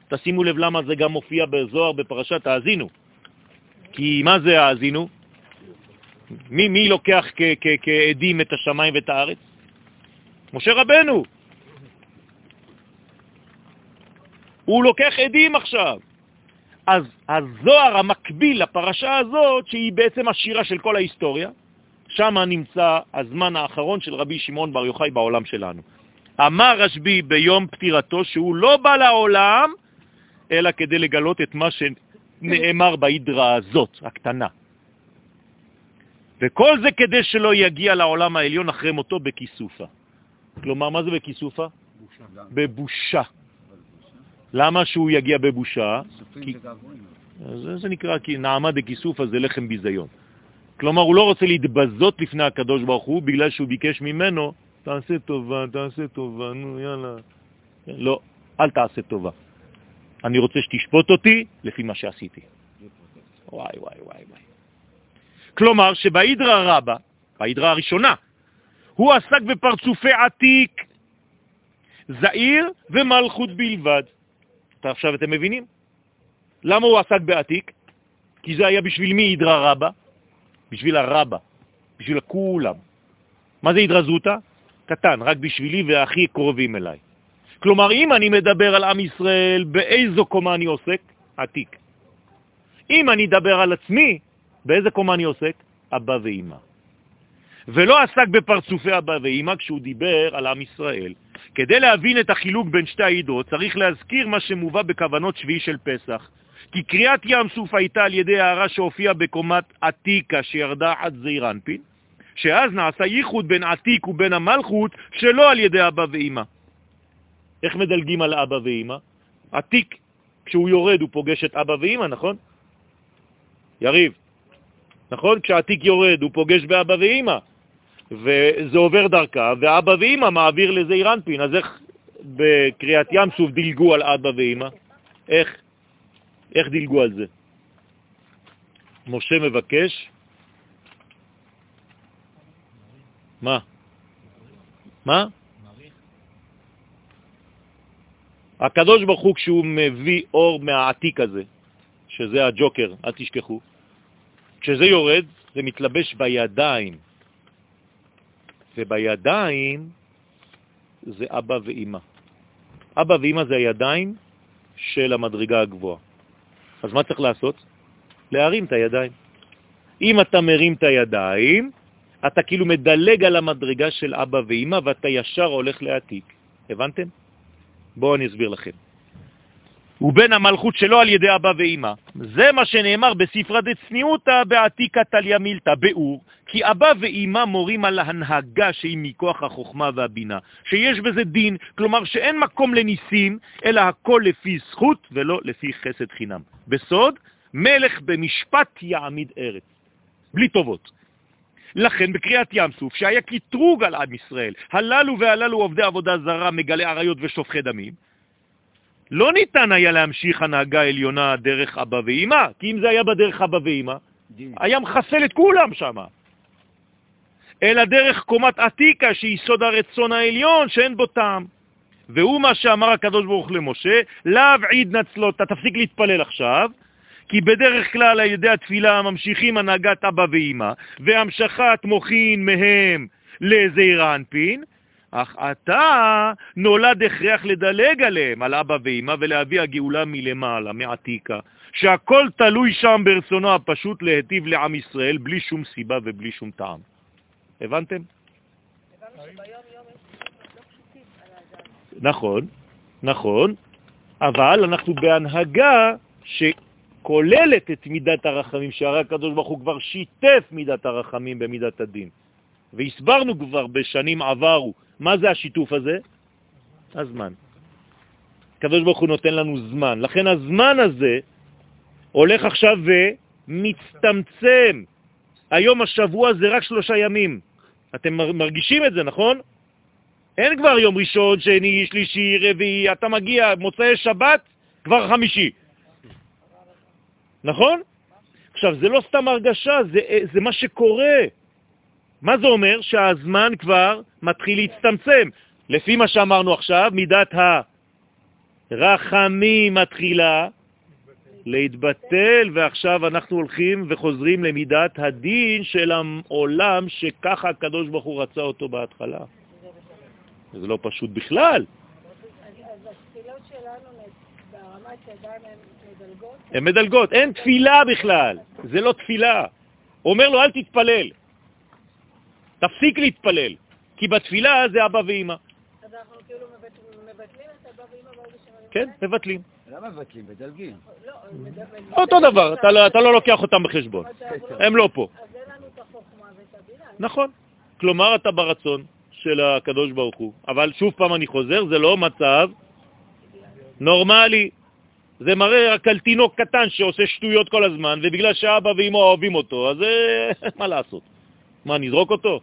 Speaker 1: תשימו לב למה זה גם מופיע בזוהר בפרשת האזינו. כי מה זה האזינו? מי, מי לוקח כעדים את השמיים ואת הארץ? משה רבנו. הוא לוקח עדים עכשיו. אז הזוהר המקביל לפרשה הזאת, שהיא בעצם השירה של כל ההיסטוריה, שם נמצא הזמן האחרון של רבי שמעון בר יוחאי בעולם שלנו. אמר רשב"י ביום פטירתו שהוא לא בא לעולם, אלא כדי לגלות את מה שנאמר בהידרה הזאת, הקטנה. וכל זה כדי שלא יגיע לעולם העליון אחרי מותו בכיסופה. כלומר, מה זה בכיסופה? בושה. בבושה. למה שהוא יגיע בבושה? כי... זה, זה נקרא כי נעמה דכיסופה זה לחם ביזיון. כלומר, הוא לא רוצה להתבזות לפני הקדוש ברוך הוא בגלל שהוא ביקש ממנו, תעשה טובה, תעשה טובה, נו יאללה. לא, אל תעשה טובה. אני רוצה שתשפוט אותי לפי מה שעשיתי. וואי, וואי, וואי, וואי. כלומר, שבהידרה רבה, בהידרה הראשונה, הוא עסק בפרצופי עתיק, זעיר ומלכות בלבד. עכשיו אתם מבינים? למה הוא עסק בעתיק? כי זה היה בשביל מי הידרה רבה? בשביל הרבה, בשביל כולם. מה זה הידרה זוטה? קטן, רק בשבילי והכי קרובים אליי. כלומר, אם אני מדבר על עם ישראל, באיזו קומה אני עוסק? עתיק. אם אני אדבר על עצמי, באיזה קומה אני עוסק? אבא ואמא. ולא עסק בפרצופי אבא ואמא כשהוא דיבר על עם ישראל. כדי להבין את החילוק בין שתי העידות, צריך להזכיר מה שמובא בכוונות שביעי של פסח. כי קריאת ים סוף הייתה על ידי הערה שהופיעה בקומת עתיקה שירדה עד זעיר אנפין, שאז נעשה ייחוד בין עתיק ובין המלכות שלא על ידי אבא ואמא. איך מדלגים על אבא ואמא? עתיק, כשהוא יורד הוא פוגש את אבא ואמא, נכון? יריב, נכון? כשעתיק יורד הוא פוגש באבא ואמא, וזה עובר דרכה, ואבא ואמא מעביר לזעיר אנפין, אז איך בקריאת ים סוף דילגו על אבא ואמא? איך? איך דילגו על זה? משה מבקש מה? מה? הקדוש ברוך הוא, כשהוא מביא אור מהעתיק הזה, שזה הג'וקר, אל תשכחו, כשזה יורד, זה מתלבש בידיים, ובידיים זה אבא ואימא. אבא ואימא זה הידיים של המדרגה הגבוהה. אז מה צריך לעשות? להרים את הידיים. אם אתה מרים את הידיים, אתה כאילו מדלג על המדרגה של אבא ואמא ואתה ישר הולך להעתיק. הבנתם? בואו אני אסביר לכם. ובין המלכות שלו על ידי אבא ואמא. זה מה שנאמר בספרה דצניעותא בעתיקא תליא מילתא, באור, כי אבא ואמא מורים על ההנהגה שהיא מכוח החוכמה והבינה, שיש בזה דין, כלומר שאין מקום לניסים, אלא הכל לפי זכות ולא לפי חסד חינם. בסוד, מלך במשפט יעמיד ארץ, בלי טובות. לכן בקריאת ים סוף, שהיה קטרוג על עם ישראל, הללו והללו עובדי עבודה זרה, מגלי עריות ושופכי דמים, לא ניתן היה להמשיך הנהגה עליונה דרך אבא ואמא, כי אם זה היה בדרך אבא ואמא. היה מחסל את כולם שם. אלא דרך קומת עתיקה, שהיא סוד הרצון העליון, שאין בו טעם. והוא מה שאמר הקדוש ברוך למשה, לאו עיד נצלות, אתה תפסיק להתפלל עכשיו, כי בדרך כלל על ידי התפילה ממשיכים הנהגת אבא ואמא, והמשכת מוכין מהם לזעיר אנפין, אך אתה נולד הכרח לדלג עליהם, על אבא ואמא, ולהביא הגאולה מלמעלה, מעתיקה, שהכל תלוי שם ברצונו הפשוט להטיב לעם ישראל, בלי שום סיבה ובלי שום טעם. הבנתם? נכון, נכון, אבל אנחנו בהנהגה שכוללת את מידת הרחמים, שהרי הקדוש ברוך הוא כבר שיתף מידת הרחמים במידת הדין. והסברנו כבר בשנים עברו, מה זה השיתוף הזה? הזמן. הקדוש ברוך הוא נותן לנו זמן. לכן הזמן הזה הולך עכשיו ומצטמצם. היום השבוע זה רק שלושה ימים. אתם מר- מרגישים את זה, נכון? אין כבר יום ראשון, שני, שלישי, רביעי, אתה מגיע, מוצאי שבת, כבר חמישי. נכון? עכשיו, זה לא סתם הרגשה, זה, זה מה שקורה. מה זה אומר? שהזמן כבר מתחיל להצטמצם. לפי מה שאמרנו עכשיו, מידת הרחמים מתחילה להתבטל, ועכשיו אנחנו הולכים וחוזרים למידת הדין של העולם, שככה הקדוש ברוך הוא רצה אותו בהתחלה. זה לא פשוט בכלל.
Speaker 5: אז אז התפילות שלנו נ- בהרמת ידיים הן מדלגות?
Speaker 1: אין תפילה בכלל, זה לא תפילה. הוא אומר לו, אל תתפלל, תפסיק להתפלל, כי בתפילה זה אבא ואמא.
Speaker 5: אז אנחנו כאילו מבט- מבטלים את אבא ואמא ברגע שהם...
Speaker 1: כן, מבטלים.
Speaker 2: למה מבטלים? מדלגים.
Speaker 5: לא,
Speaker 1: אותו דבר, אתה לא, אתה לא לוקח אותם בחשבון, הם לא פה.
Speaker 5: אז אין לנו את החוכמה ואת הבינה.
Speaker 1: נכון. כלומר, אתה ברצון של הקדוש ברוך הוא. אבל שוב פעם אני חוזר, זה לא מצב נורמלי. זה מראה רק על תינוק קטן שעושה שטויות כל הזמן, ובגלל שאבא ואמא אוהבים אותו, אז אה, מה לעשות? מה, נזרוק אותו?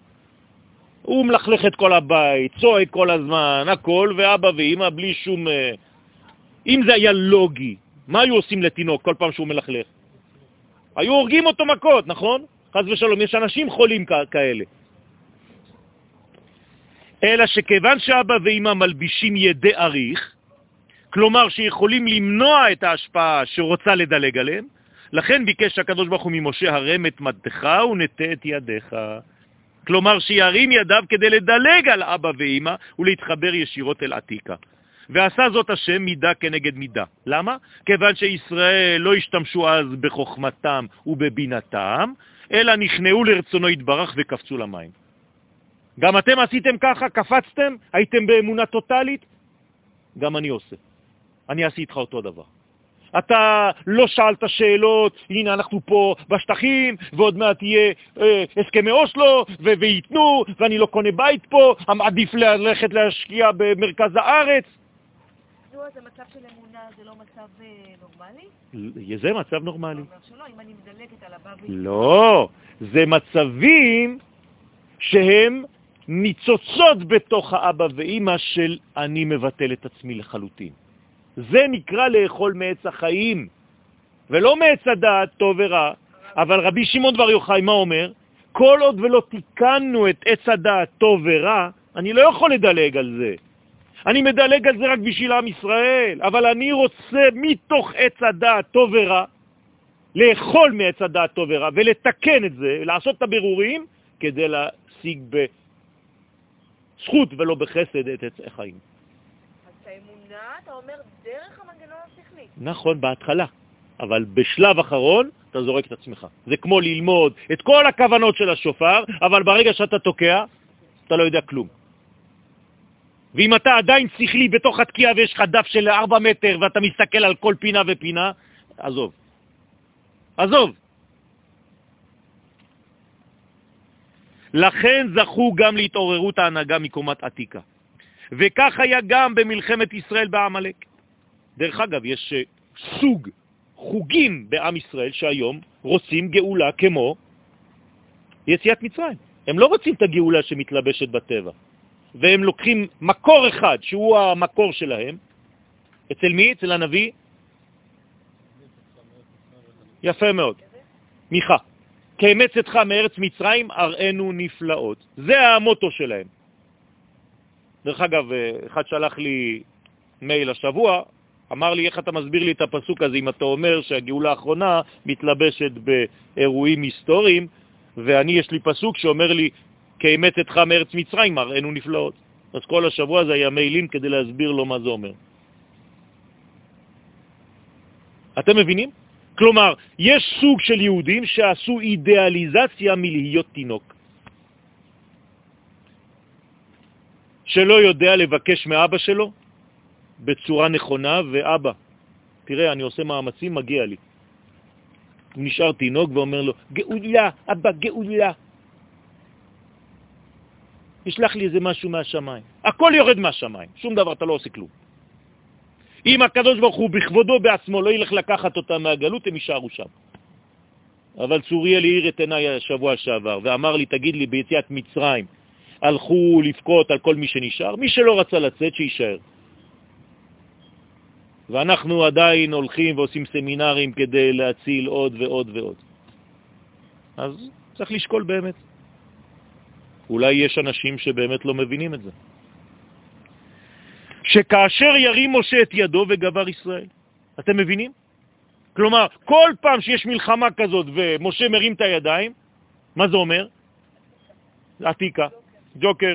Speaker 1: הוא מלכלך את כל הבית, צועק כל הזמן, הכל, ואבא ואמא בלי שום... אה, אם זה היה לוגי, מה היו עושים לתינוק כל פעם שהוא מלכלך? היו הורגים אותו מכות, נכון? חז ושלום, יש אנשים חולים כאלה. אלא שכיוון שאבא ואמא מלבישים ידי אריך, כלומר שיכולים למנוע את ההשפעה שרוצה לדלג עליהם, לכן ביקש הקדוש ברוך הוא ממשה הרם את מדך ונטה את ידיך. כלומר שירים ידיו כדי לדלג על אבא ואמא ולהתחבר ישירות אל עתיקה. ועשה זאת השם מידה כנגד מידה. למה? כיוון שישראל לא השתמשו אז בחוכמתם ובבינתם, אלא נכנעו לרצונו יתברך וקפצו למים. גם אתם עשיתם ככה? קפצתם? הייתם באמונה טוטלית? גם אני עושה. אני אעשה איתך אותו דבר. אתה לא שאלת שאלות, הנה אנחנו פה בשטחים, ועוד מעט יהיה אה, הסכמי אוסלו, וייתנו, ואני לא קונה בית פה, עדיף ללכת להשקיע במרכז הארץ.
Speaker 6: מדוע זה מצב של אמונה, זה לא מצב אה, נורמלי?
Speaker 1: זה מצב נורמלי. לא, זה מצבים שהם ניצוצות בתוך האבא ואימא של אני מבטל את עצמי לחלוטין. זה נקרא לאכול מעץ החיים, ולא מעץ הדעת טוב ורע. אבל רבי שמעון בר יוחאי, מה אומר? כל עוד ולא תיקנו את עץ הדעת טוב ורע, אני לא יכול לדלג על זה. אני מדלג על זה רק בשביל עם ישראל, אבל אני רוצה מתוך עץ הדעת טוב ורע, לאכול מעץ הדעת טוב ורע ולתקן את זה, לעשות את הבירורים, כדי להשיג בזכות ולא בחסד את עץ החיים.
Speaker 6: אתה אומר, דרך המנגנון השכלי.
Speaker 1: נכון, בהתחלה, אבל בשלב אחרון אתה זורק את עצמך. זה כמו ללמוד את כל הכוונות של השופר, אבל ברגע שאתה תוקע, אתה לא יודע כלום. ואם אתה עדיין שכלי בתוך התקיעה ויש לך דף של 4 מטר ואתה מסתכל על כל פינה ופינה, עזוב. עזוב. לכן זכו גם להתעוררות ההנהגה מקומת עתיקה. וכך היה גם במלחמת ישראל בעמלק. דרך אגב, יש אה, סוג חוגים בעם ישראל שהיום רוצים גאולה כמו יציאת מצרים. הם לא רוצים את הגאולה שמתלבשת בטבע, והם לוקחים מקור אחד, שהוא המקור שלהם, אצל מי? אצל הנביא? יפה מאוד. מיכה. כאמץ אתך מארץ מצרים, אראנו נפלאות. זה המוטו שלהם. דרך אגב, אה, אחד שלח לי מייל השבוע, אמר לי, איך אתה מסביר לי את הפסוק הזה אם אתה אומר שהגאולה האחרונה מתלבשת באירועים היסטוריים, ואני, יש לי פסוק שאומר לי, כאמת אתך מארץ מצרים, מראינו נפלאות. אז כל השבוע הזה היה מיילים כדי להסביר לו מה זה אומר. אתם מבינים? כלומר, יש סוג של יהודים שעשו אידיאליזציה מלהיות תינוק. שלא יודע לבקש מאבא שלו בצורה נכונה, ואבא, תראה, אני עושה מאמצים, מגיע לי. הוא נשאר תינוק ואומר לו, גאולה, אבא, גאולה. ישלח לי איזה משהו מהשמיים. הכל יורד מהשמיים, שום דבר, אתה לא עושה כלום. אם הקדוש ברוך הוא בכבודו בעצמו לא ילך לקחת אותם מהגלות, הם יישארו שם. אבל צוריאל העיר את עיניי השבוע שעבר ואמר לי, תגיד לי, ביציאת מצרים הלכו לבכות על כל מי שנשאר? מי שלא רצה לצאת, שיישאר. ואנחנו עדיין הולכים ועושים סמינרים כדי להציל עוד ועוד ועוד. אז צריך לשקול באמת. אולי יש אנשים שבאמת לא מבינים את זה. שכאשר ירים משה את ידו וגבר ישראל. אתם מבינים? כלומר, כל פעם שיש מלחמה כזאת ומשה מרים את הידיים, מה זה אומר? עתיקה, ג'וקר.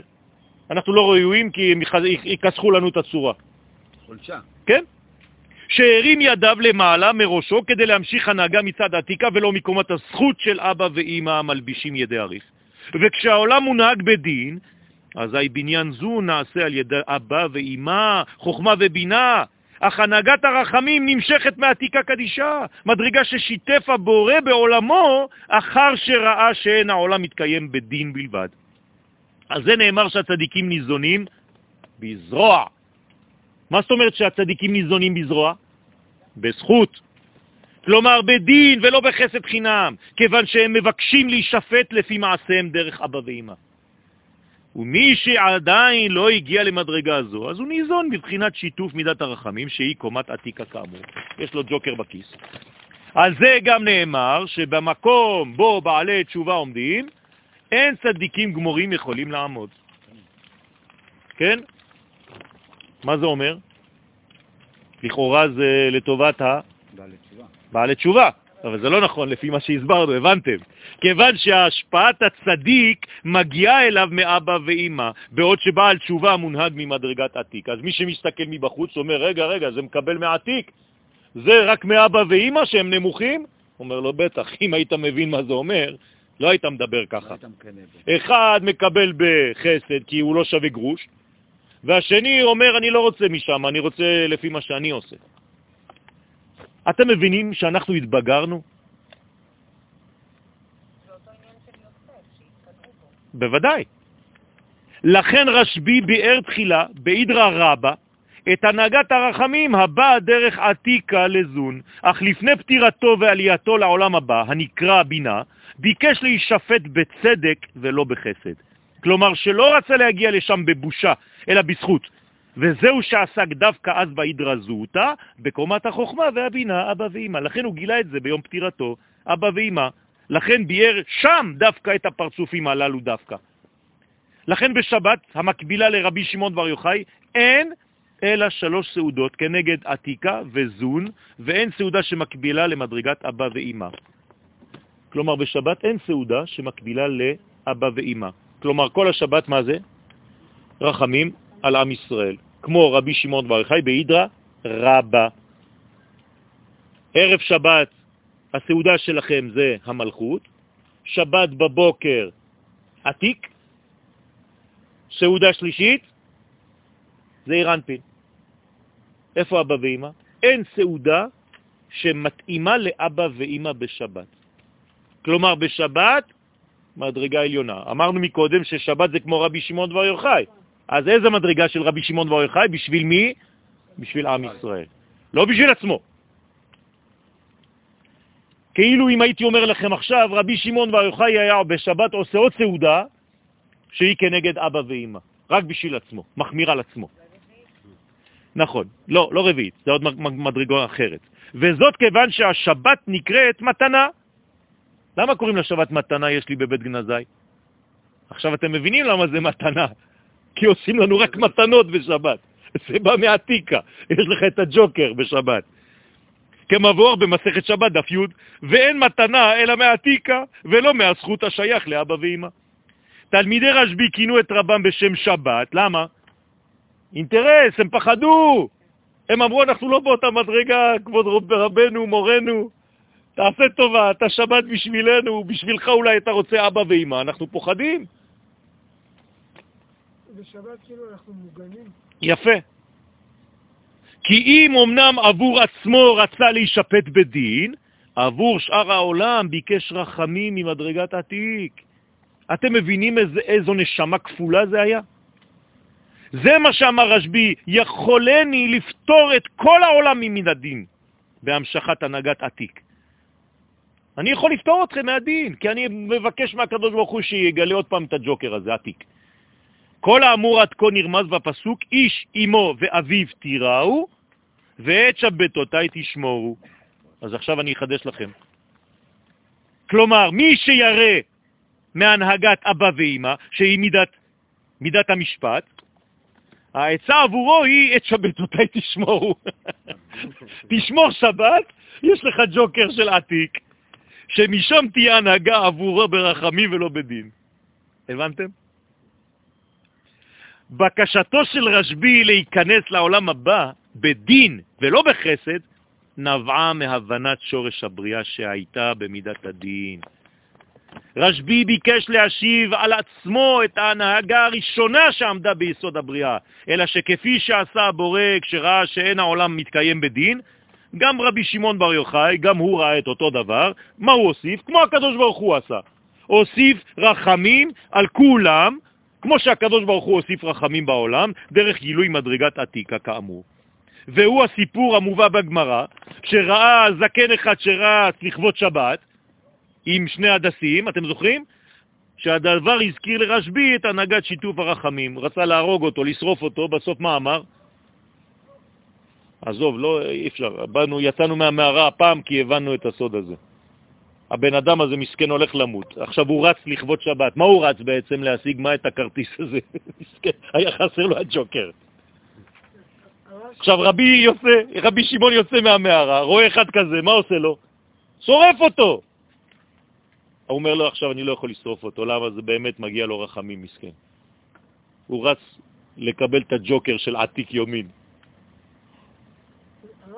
Speaker 1: אנחנו לא ראויים כי הם יקסחו לנו את הצורה.
Speaker 2: חולשה.
Speaker 1: כן? שהרים ידיו למעלה מראשו כדי להמשיך הנהגה מצד עתיקה ולא מקומת הזכות של אבא ואימא המלבישים ידי אריך. וכשהעולם מונהג בדין, אזי בניין זו נעשה על ידי אבא ואימא, חוכמה ובינה, אך הנהגת הרחמים נמשכת מעתיקה קדישה, מדרגה ששיתף הבורא בעולמו אחר שראה שאין העולם מתקיים בדין בלבד. על זה נאמר שהצדיקים ניזונים בזרוע. מה זאת אומרת שהצדיקים ניזונים בזרוע? בזכות. כלומר בדין ולא בחסד חינם, כיוון שהם מבקשים להישפט לפי מעשיהם דרך אבא ואמא. ומי שעדיין לא הגיע למדרגה זו, אז הוא ניזון בבחינת שיתוף מידת הרחמים, שהיא קומת עתיקה כאמור. יש לו ג'וקר בכיס. על זה גם נאמר שבמקום בו בעלי תשובה עומדים, אין צדיקים גמורים יכולים לעמוד. כן? מה זה אומר? לכאורה זה לטובת ה... בעלי תשובה. אבל זה לא נכון לפי מה שהסברנו, הבנתם? כיוון שהשפעת הצדיק מגיעה אליו מאבא ואימא, בעוד שבעל תשובה מונהג ממדרגת עתיק. אז מי שמסתכל מבחוץ אומר, רגע, רגע, זה מקבל מעתיק? זה רק מאבא ואימא שהם נמוכים? אומר לו, בטח, אם היית מבין מה זה אומר, לא היית מדבר ככה. לא אחד מקבל בחסד כי הוא לא שווה גרוש, והשני אומר, אני לא רוצה משם, אני רוצה לפי מה שאני עושה. אתם מבינים שאנחנו התבגרנו? בוודאי. לכן רשב"י ביאר תחילה, באידרא רבה, את הנהגת הרחמים הבאה דרך עתיקה לזון, אך לפני פטירתו ועלייתו לעולם הבא, הנקרא בינה, ביקש להישפט בצדק ולא בחסד. כלומר, שלא רצה להגיע לשם בבושה, אלא בזכות. וזהו שעסק דווקא אז בהידרזותא, בקומת החוכמה והבינה, אבא ואמא. לכן הוא גילה את זה ביום פטירתו, אבא ואמא. לכן ביאר שם דווקא את הפרצופים הללו דווקא. לכן בשבת, המקבילה לרבי שמעון בר יוחאי, אין אלא שלוש סעודות כנגד עתיקה וזון, ואין סעודה שמקבילה למדרגת אבא ואמא. כלומר, בשבת אין סעודה שמקבילה לאבא ואמא. כלומר, כל השבת מה זה? רחמים על עם ישראל. כמו רבי שמעון בר יוחאי בהידרא רבה. ערב שבת, הסעודה שלכם זה המלכות, שבת בבוקר עתיק, סעודה שלישית, זה אירנפין. איפה אבא ואמא? אין סעודה שמתאימה לאבא ואמא בשבת. כלומר, בשבת, מדרגה עליונה. אמרנו מקודם ששבת זה כמו רבי שמעון דבר יוחאי. אז איזה מדרגה של רבי שמעון דבר יוחאי? בשביל מי? בשביל עם ישראל. לא בשביל עצמו. כאילו אם הייתי אומר לכם עכשיו, רבי שמעון בר יוחאי היה בשבת עושה עוד סעודה שהיא כנגד אבא ואמא, רק בשביל עצמו, מחמיר על עצמו. נכון, לא, לא רביעית, זה עוד מדרגה אחרת. וזאת כיוון שהשבת נקראת מתנה. למה קוראים לשבת מתנה יש לי בבית גנזי? עכשיו אתם מבינים למה זה מתנה, כי עושים לנו רק מתנות בשבת. זה בא מעתיקה, יש לך את הג'וקר בשבת. כמבואר במסכת שבת דף י', ואין מתנה אלא מעתיקה ולא מהזכות השייך לאבא ואמא. תלמידי רשב"י כינו את רבם בשם שבת, למה? אינטרס, הם פחדו. הם אמרו, אנחנו לא באותה מדרגה, כבוד רבנו, מורנו, תעשה טובה, אתה שבת בשבילנו, בשבילך אולי אתה רוצה אבא ואמא, אנחנו פוחדים.
Speaker 4: בשבת כאילו אנחנו מוגנים.
Speaker 1: יפה. כי אם אמנם עבור עצמו רצה להישפט בדין, עבור שאר העולם ביקש רחמים ממדרגת עתיק. אתם מבינים איזה, איזו נשמה כפולה זה היה? זה מה שאמר רשב"י, יכולני לפתור את כל העולם ממן הדין בהמשכת הנהגת עתיק. אני יכול לפתור אתכם מהדין, כי אני מבקש מהקדוש ברוך הוא שיגלה עוד פעם את הג'וקר הזה, עתיק. כל האמור עד כה נרמז בפסוק, איש אמו ואביו תיראו, ואת שבתותי תשמורו. אז עכשיו אני אחדש לכם. כלומר, מי שירא מהנהגת אבא ואמא, שהיא מידת, מידת המשפט, העצה עבורו היא את שבתותי תשמורו. תשמור שבת, יש לך ג'וקר של עתיק, שמשם תהיה הנהגה עבורו ברחמים ולא בדין. הבנתם? בקשתו של רשב"י להיכנס לעולם הבא בדין ולא בחסד, נבעה מהבנת שורש הבריאה שהייתה במידת הדין. רשב"י ביקש להשיב על עצמו את ההנהגה הראשונה שעמדה ביסוד הבריאה, אלא שכפי שעשה הבורא כשראה שאין העולם מתקיים בדין, גם רבי שמעון בר יוחאי, גם הוא ראה את אותו דבר, מה הוא הוסיף? כמו הקדוש ברוך הוא עשה. הוסיף רחמים על כולם, כמו שהקדוש ברוך הוא הוסיף רחמים בעולם, דרך גילוי מדרגת עתיקה כאמור. והוא הסיפור המובא בגמרא, שראה זקן אחד שרץ לכבוד שבת עם שני הדסים, אתם זוכרים? שהדבר הזכיר לרשב"י את הנהגת שיתוף הרחמים. רצה להרוג אותו, לשרוף אותו, בסוף מה אמר? עזוב, לא, אי אפשר. באנו, יצאנו מהמערה הפעם כי הבנו את הסוד הזה. הבן אדם הזה מסכן הולך למות. עכשיו הוא רץ לכבוד שבת. מה הוא רץ בעצם להשיג? מה את הכרטיס הזה? מסכן, היה חסר לו הג'וקר. עכשיו רבי יוצא, רבי שמעון יוצא מהמערה, רואה אחד כזה, מה עושה לו? שורף אותו! הוא אומר לו, עכשיו אני לא יכול לשרוף אותו, למה זה באמת מגיע לו רחמים, מסכן. הוא רץ לקבל את הג'וקר של עתיק יומין.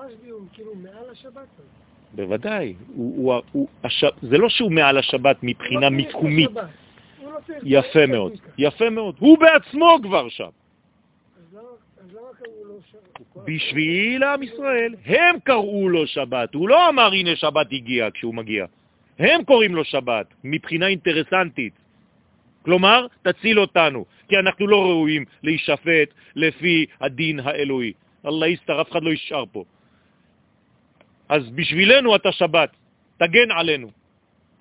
Speaker 4: הרשב"י הוא כאילו מעל השבת?
Speaker 1: בוודאי. הוא, הוא, הוא, הש... זה לא שהוא מעל השבת מבחינה מיקומית. יפה מאוד, יפה מאוד. הוא בעצמו כבר שם. בשביל עם ישראל. הם קראו לו שבת. הוא לא אמר, הנה שבת הגיע כשהוא מגיע. הם קוראים לו שבת, מבחינה אינטרסנטית. כלומר, תציל אותנו, כי אנחנו לא ראויים להישפט לפי הדין האלוהי. אללה יסתר, אף אחד לא יישאר פה. אז בשבילנו אתה שבת, תגן עלינו.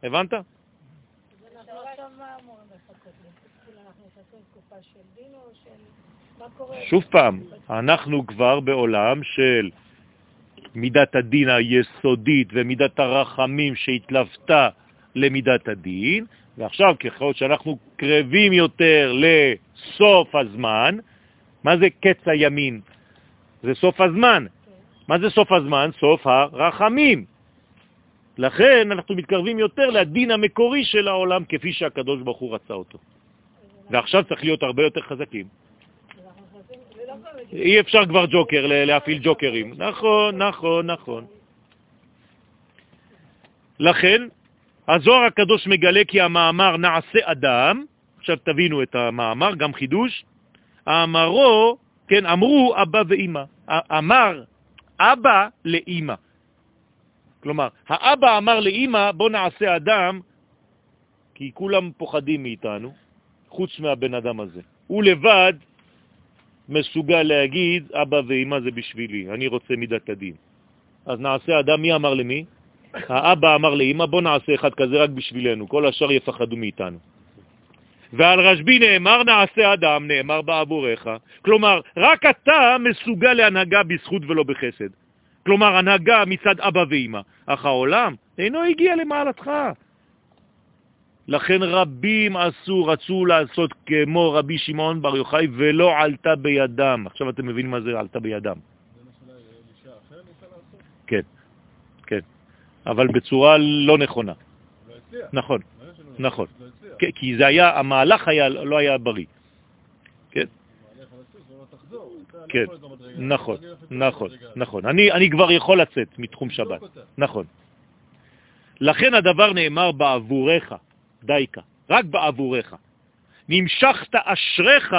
Speaker 1: הבנת? שוב פעם, אנחנו כבר בעולם של מידת הדין היסודית ומידת הרחמים שהתלוותה למידת הדין, ועכשיו ככל שאנחנו קרבים יותר לסוף הזמן, מה זה קץ הימין? זה סוף הזמן. מה זה סוף הזמן? סוף הרחמים. לכן אנחנו מתקרבים יותר לדין המקורי של העולם כפי שהקדוש ברוך הוא רצה אותו. ועכשיו צריך להיות הרבה יותר חזקים. אי אפשר כבר ג'וקר, להפעיל ג'וקרים. נכון, נכון, נכון. לכן, הזוהר הקדוש מגלה כי המאמר נעשה אדם, עכשיו תבינו את המאמר, גם חידוש, האמרו כן, אמרו אבא ואימא. א- אמר אבא לאימא. כלומר, האבא אמר לאימא, בוא נעשה אדם, כי כולם פוחדים מאיתנו, חוץ מהבן אדם הזה. הוא לבד מסוגל להגיד, אבא ואימא זה בשבילי, אני רוצה מידת הדין. אז נעשה אדם, מי אמר למי? האבא אמר לאמא, בוא נעשה אחד כזה רק בשבילנו, כל השאר יפחדו מאיתנו. ועל רשב"י נאמר, נעשה אדם, נאמר בעבורך. כלומר, רק אתה מסוגל להנהגה בזכות ולא בחסד. כלומר, הנהגה מצד אבא ואמא. אך העולם אינו הגיע למעלתך. לכן רבים עשו, רצו לעשות כמו רבי שמעון בר יוחאי, ולא עלתה בידם. עכשיו אתם מבינים מה זה עלתה בידם. כן, כן. אבל בצורה לא נכונה. נכון, נכון. כן, כי זה היה, המהלך היה, לא היה בריא. כן? כן, נכון, נכון, נכון. אני, אני כבר יכול לצאת מתחום שבת. נכון. לכן הדבר נאמר בעבורך, דייקה, רק בעבורך. נמשכת אשריך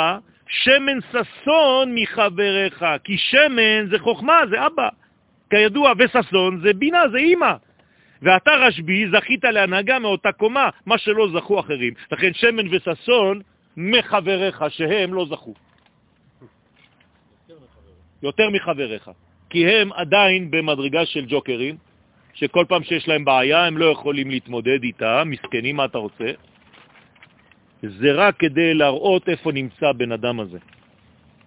Speaker 1: שמן ששון מחבריך, כי שמן זה חוכמה, זה אבא. כידוע, וששון זה בינה, זה אימא. ואתה רשב"י זכית להנהגה מאותה קומה, מה שלא זכו אחרים. לכן שמן וששון מחבריך שהם לא זכו. יותר מחבריך. כי הם עדיין במדרגה של ג'וקרים, שכל פעם שיש להם בעיה הם לא יכולים להתמודד איתה, מסכנים, מה אתה רוצה? זה רק כדי להראות איפה נמצא בן אדם הזה.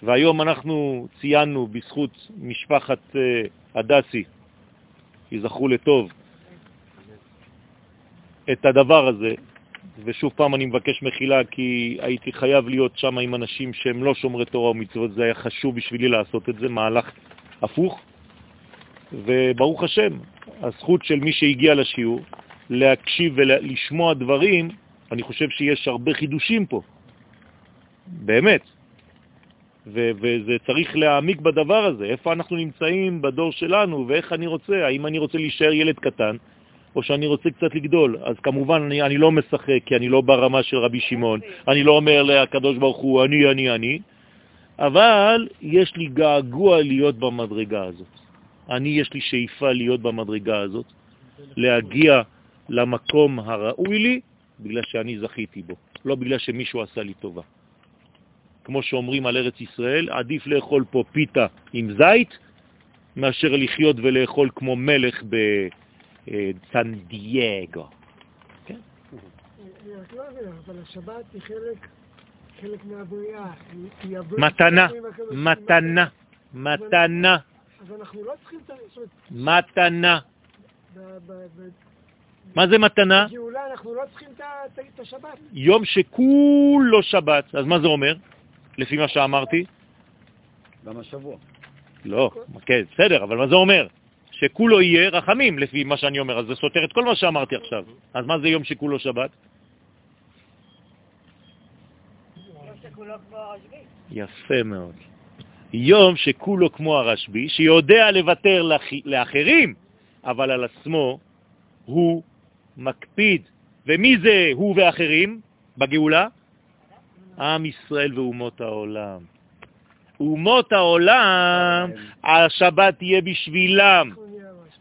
Speaker 1: והיום אנחנו ציינו בזכות משפחת אה, הדסי, יזכרו לטוב, את הדבר הזה, ושוב פעם אני מבקש מחילה כי הייתי חייב להיות שם עם אנשים שהם לא שומרי תורה ומצוות, זה היה חשוב בשבילי לעשות את זה, מהלך הפוך, וברוך השם, הזכות של מי שהגיע לשיעור, להקשיב ולשמוע דברים, אני חושב שיש הרבה חידושים פה, באמת, וזה צריך להעמיק בדבר הזה, איפה אנחנו נמצאים בדור שלנו ואיך אני רוצה, האם אני רוצה להישאר ילד קטן, או שאני רוצה קצת לגדול. אז כמובן אני, אני לא משחק, כי אני לא ברמה של רבי שמעון, אני לא אומר לקדוש ברוך הוא, אני, אני, אני, אבל יש לי געגוע להיות במדרגה הזאת. אני, יש לי שאיפה להיות במדרגה הזאת, להגיע למקום הראוי לי, בגלל שאני זכיתי בו, לא בגלל שמישהו עשה לי טובה. כמו שאומרים על ארץ ישראל, עדיף לאכול פה פיתה עם זית, מאשר לחיות ולאכול כמו מלך בסן דייגו.
Speaker 4: אני רק לא מבין, אבל השבת היא חלק, חלק מהבריאה.
Speaker 1: מתנה, מתנה, מתנה,
Speaker 4: אז אנחנו לא צריכים
Speaker 1: מתנה. מה זה מתנה?
Speaker 4: בגאולה אנחנו לא צריכים את השבת.
Speaker 1: יום שכולו שבת. אז מה זה אומר? לפי מה שאמרתי?
Speaker 2: גם השבוע.
Speaker 1: לא, כן, בסדר, אבל מה זה אומר? שכולו יהיה רחמים, לפי מה שאני אומר, אז זה סותר את כל מה שאמרתי עכשיו. אז מה זה יום שכולו שבת? יפה מאוד. יום שכולו כמו הרשב"י, שיודע לוותר לאח... לאחרים, אבל על עצמו הוא מקפיד. ומי זה הוא ואחרים בגאולה? עם ישראל ואומות העולם. אומות העולם, השבת תהיה בשבילם.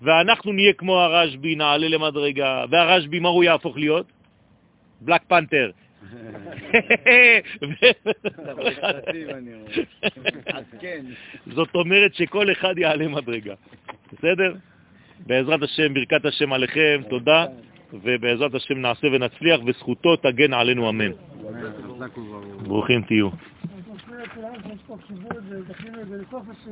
Speaker 1: ואנחנו נהיה כמו הרשב"י, נעלה למדרגה. והרשב"י, מה הוא יהפוך להיות? בלק פנתר. זאת אומרת שכל אחד יעלה מדרגה, בסדר? בעזרת השם, ברכת השם עליכם, תודה, ובעזרת השם נעשה ונצליח, וזכותו תגן עלינו, אמן. ברוכים תהיו.
Speaker 4: לכולם שיש פה כיבוד ודחינו את זה לסוף. עכשיו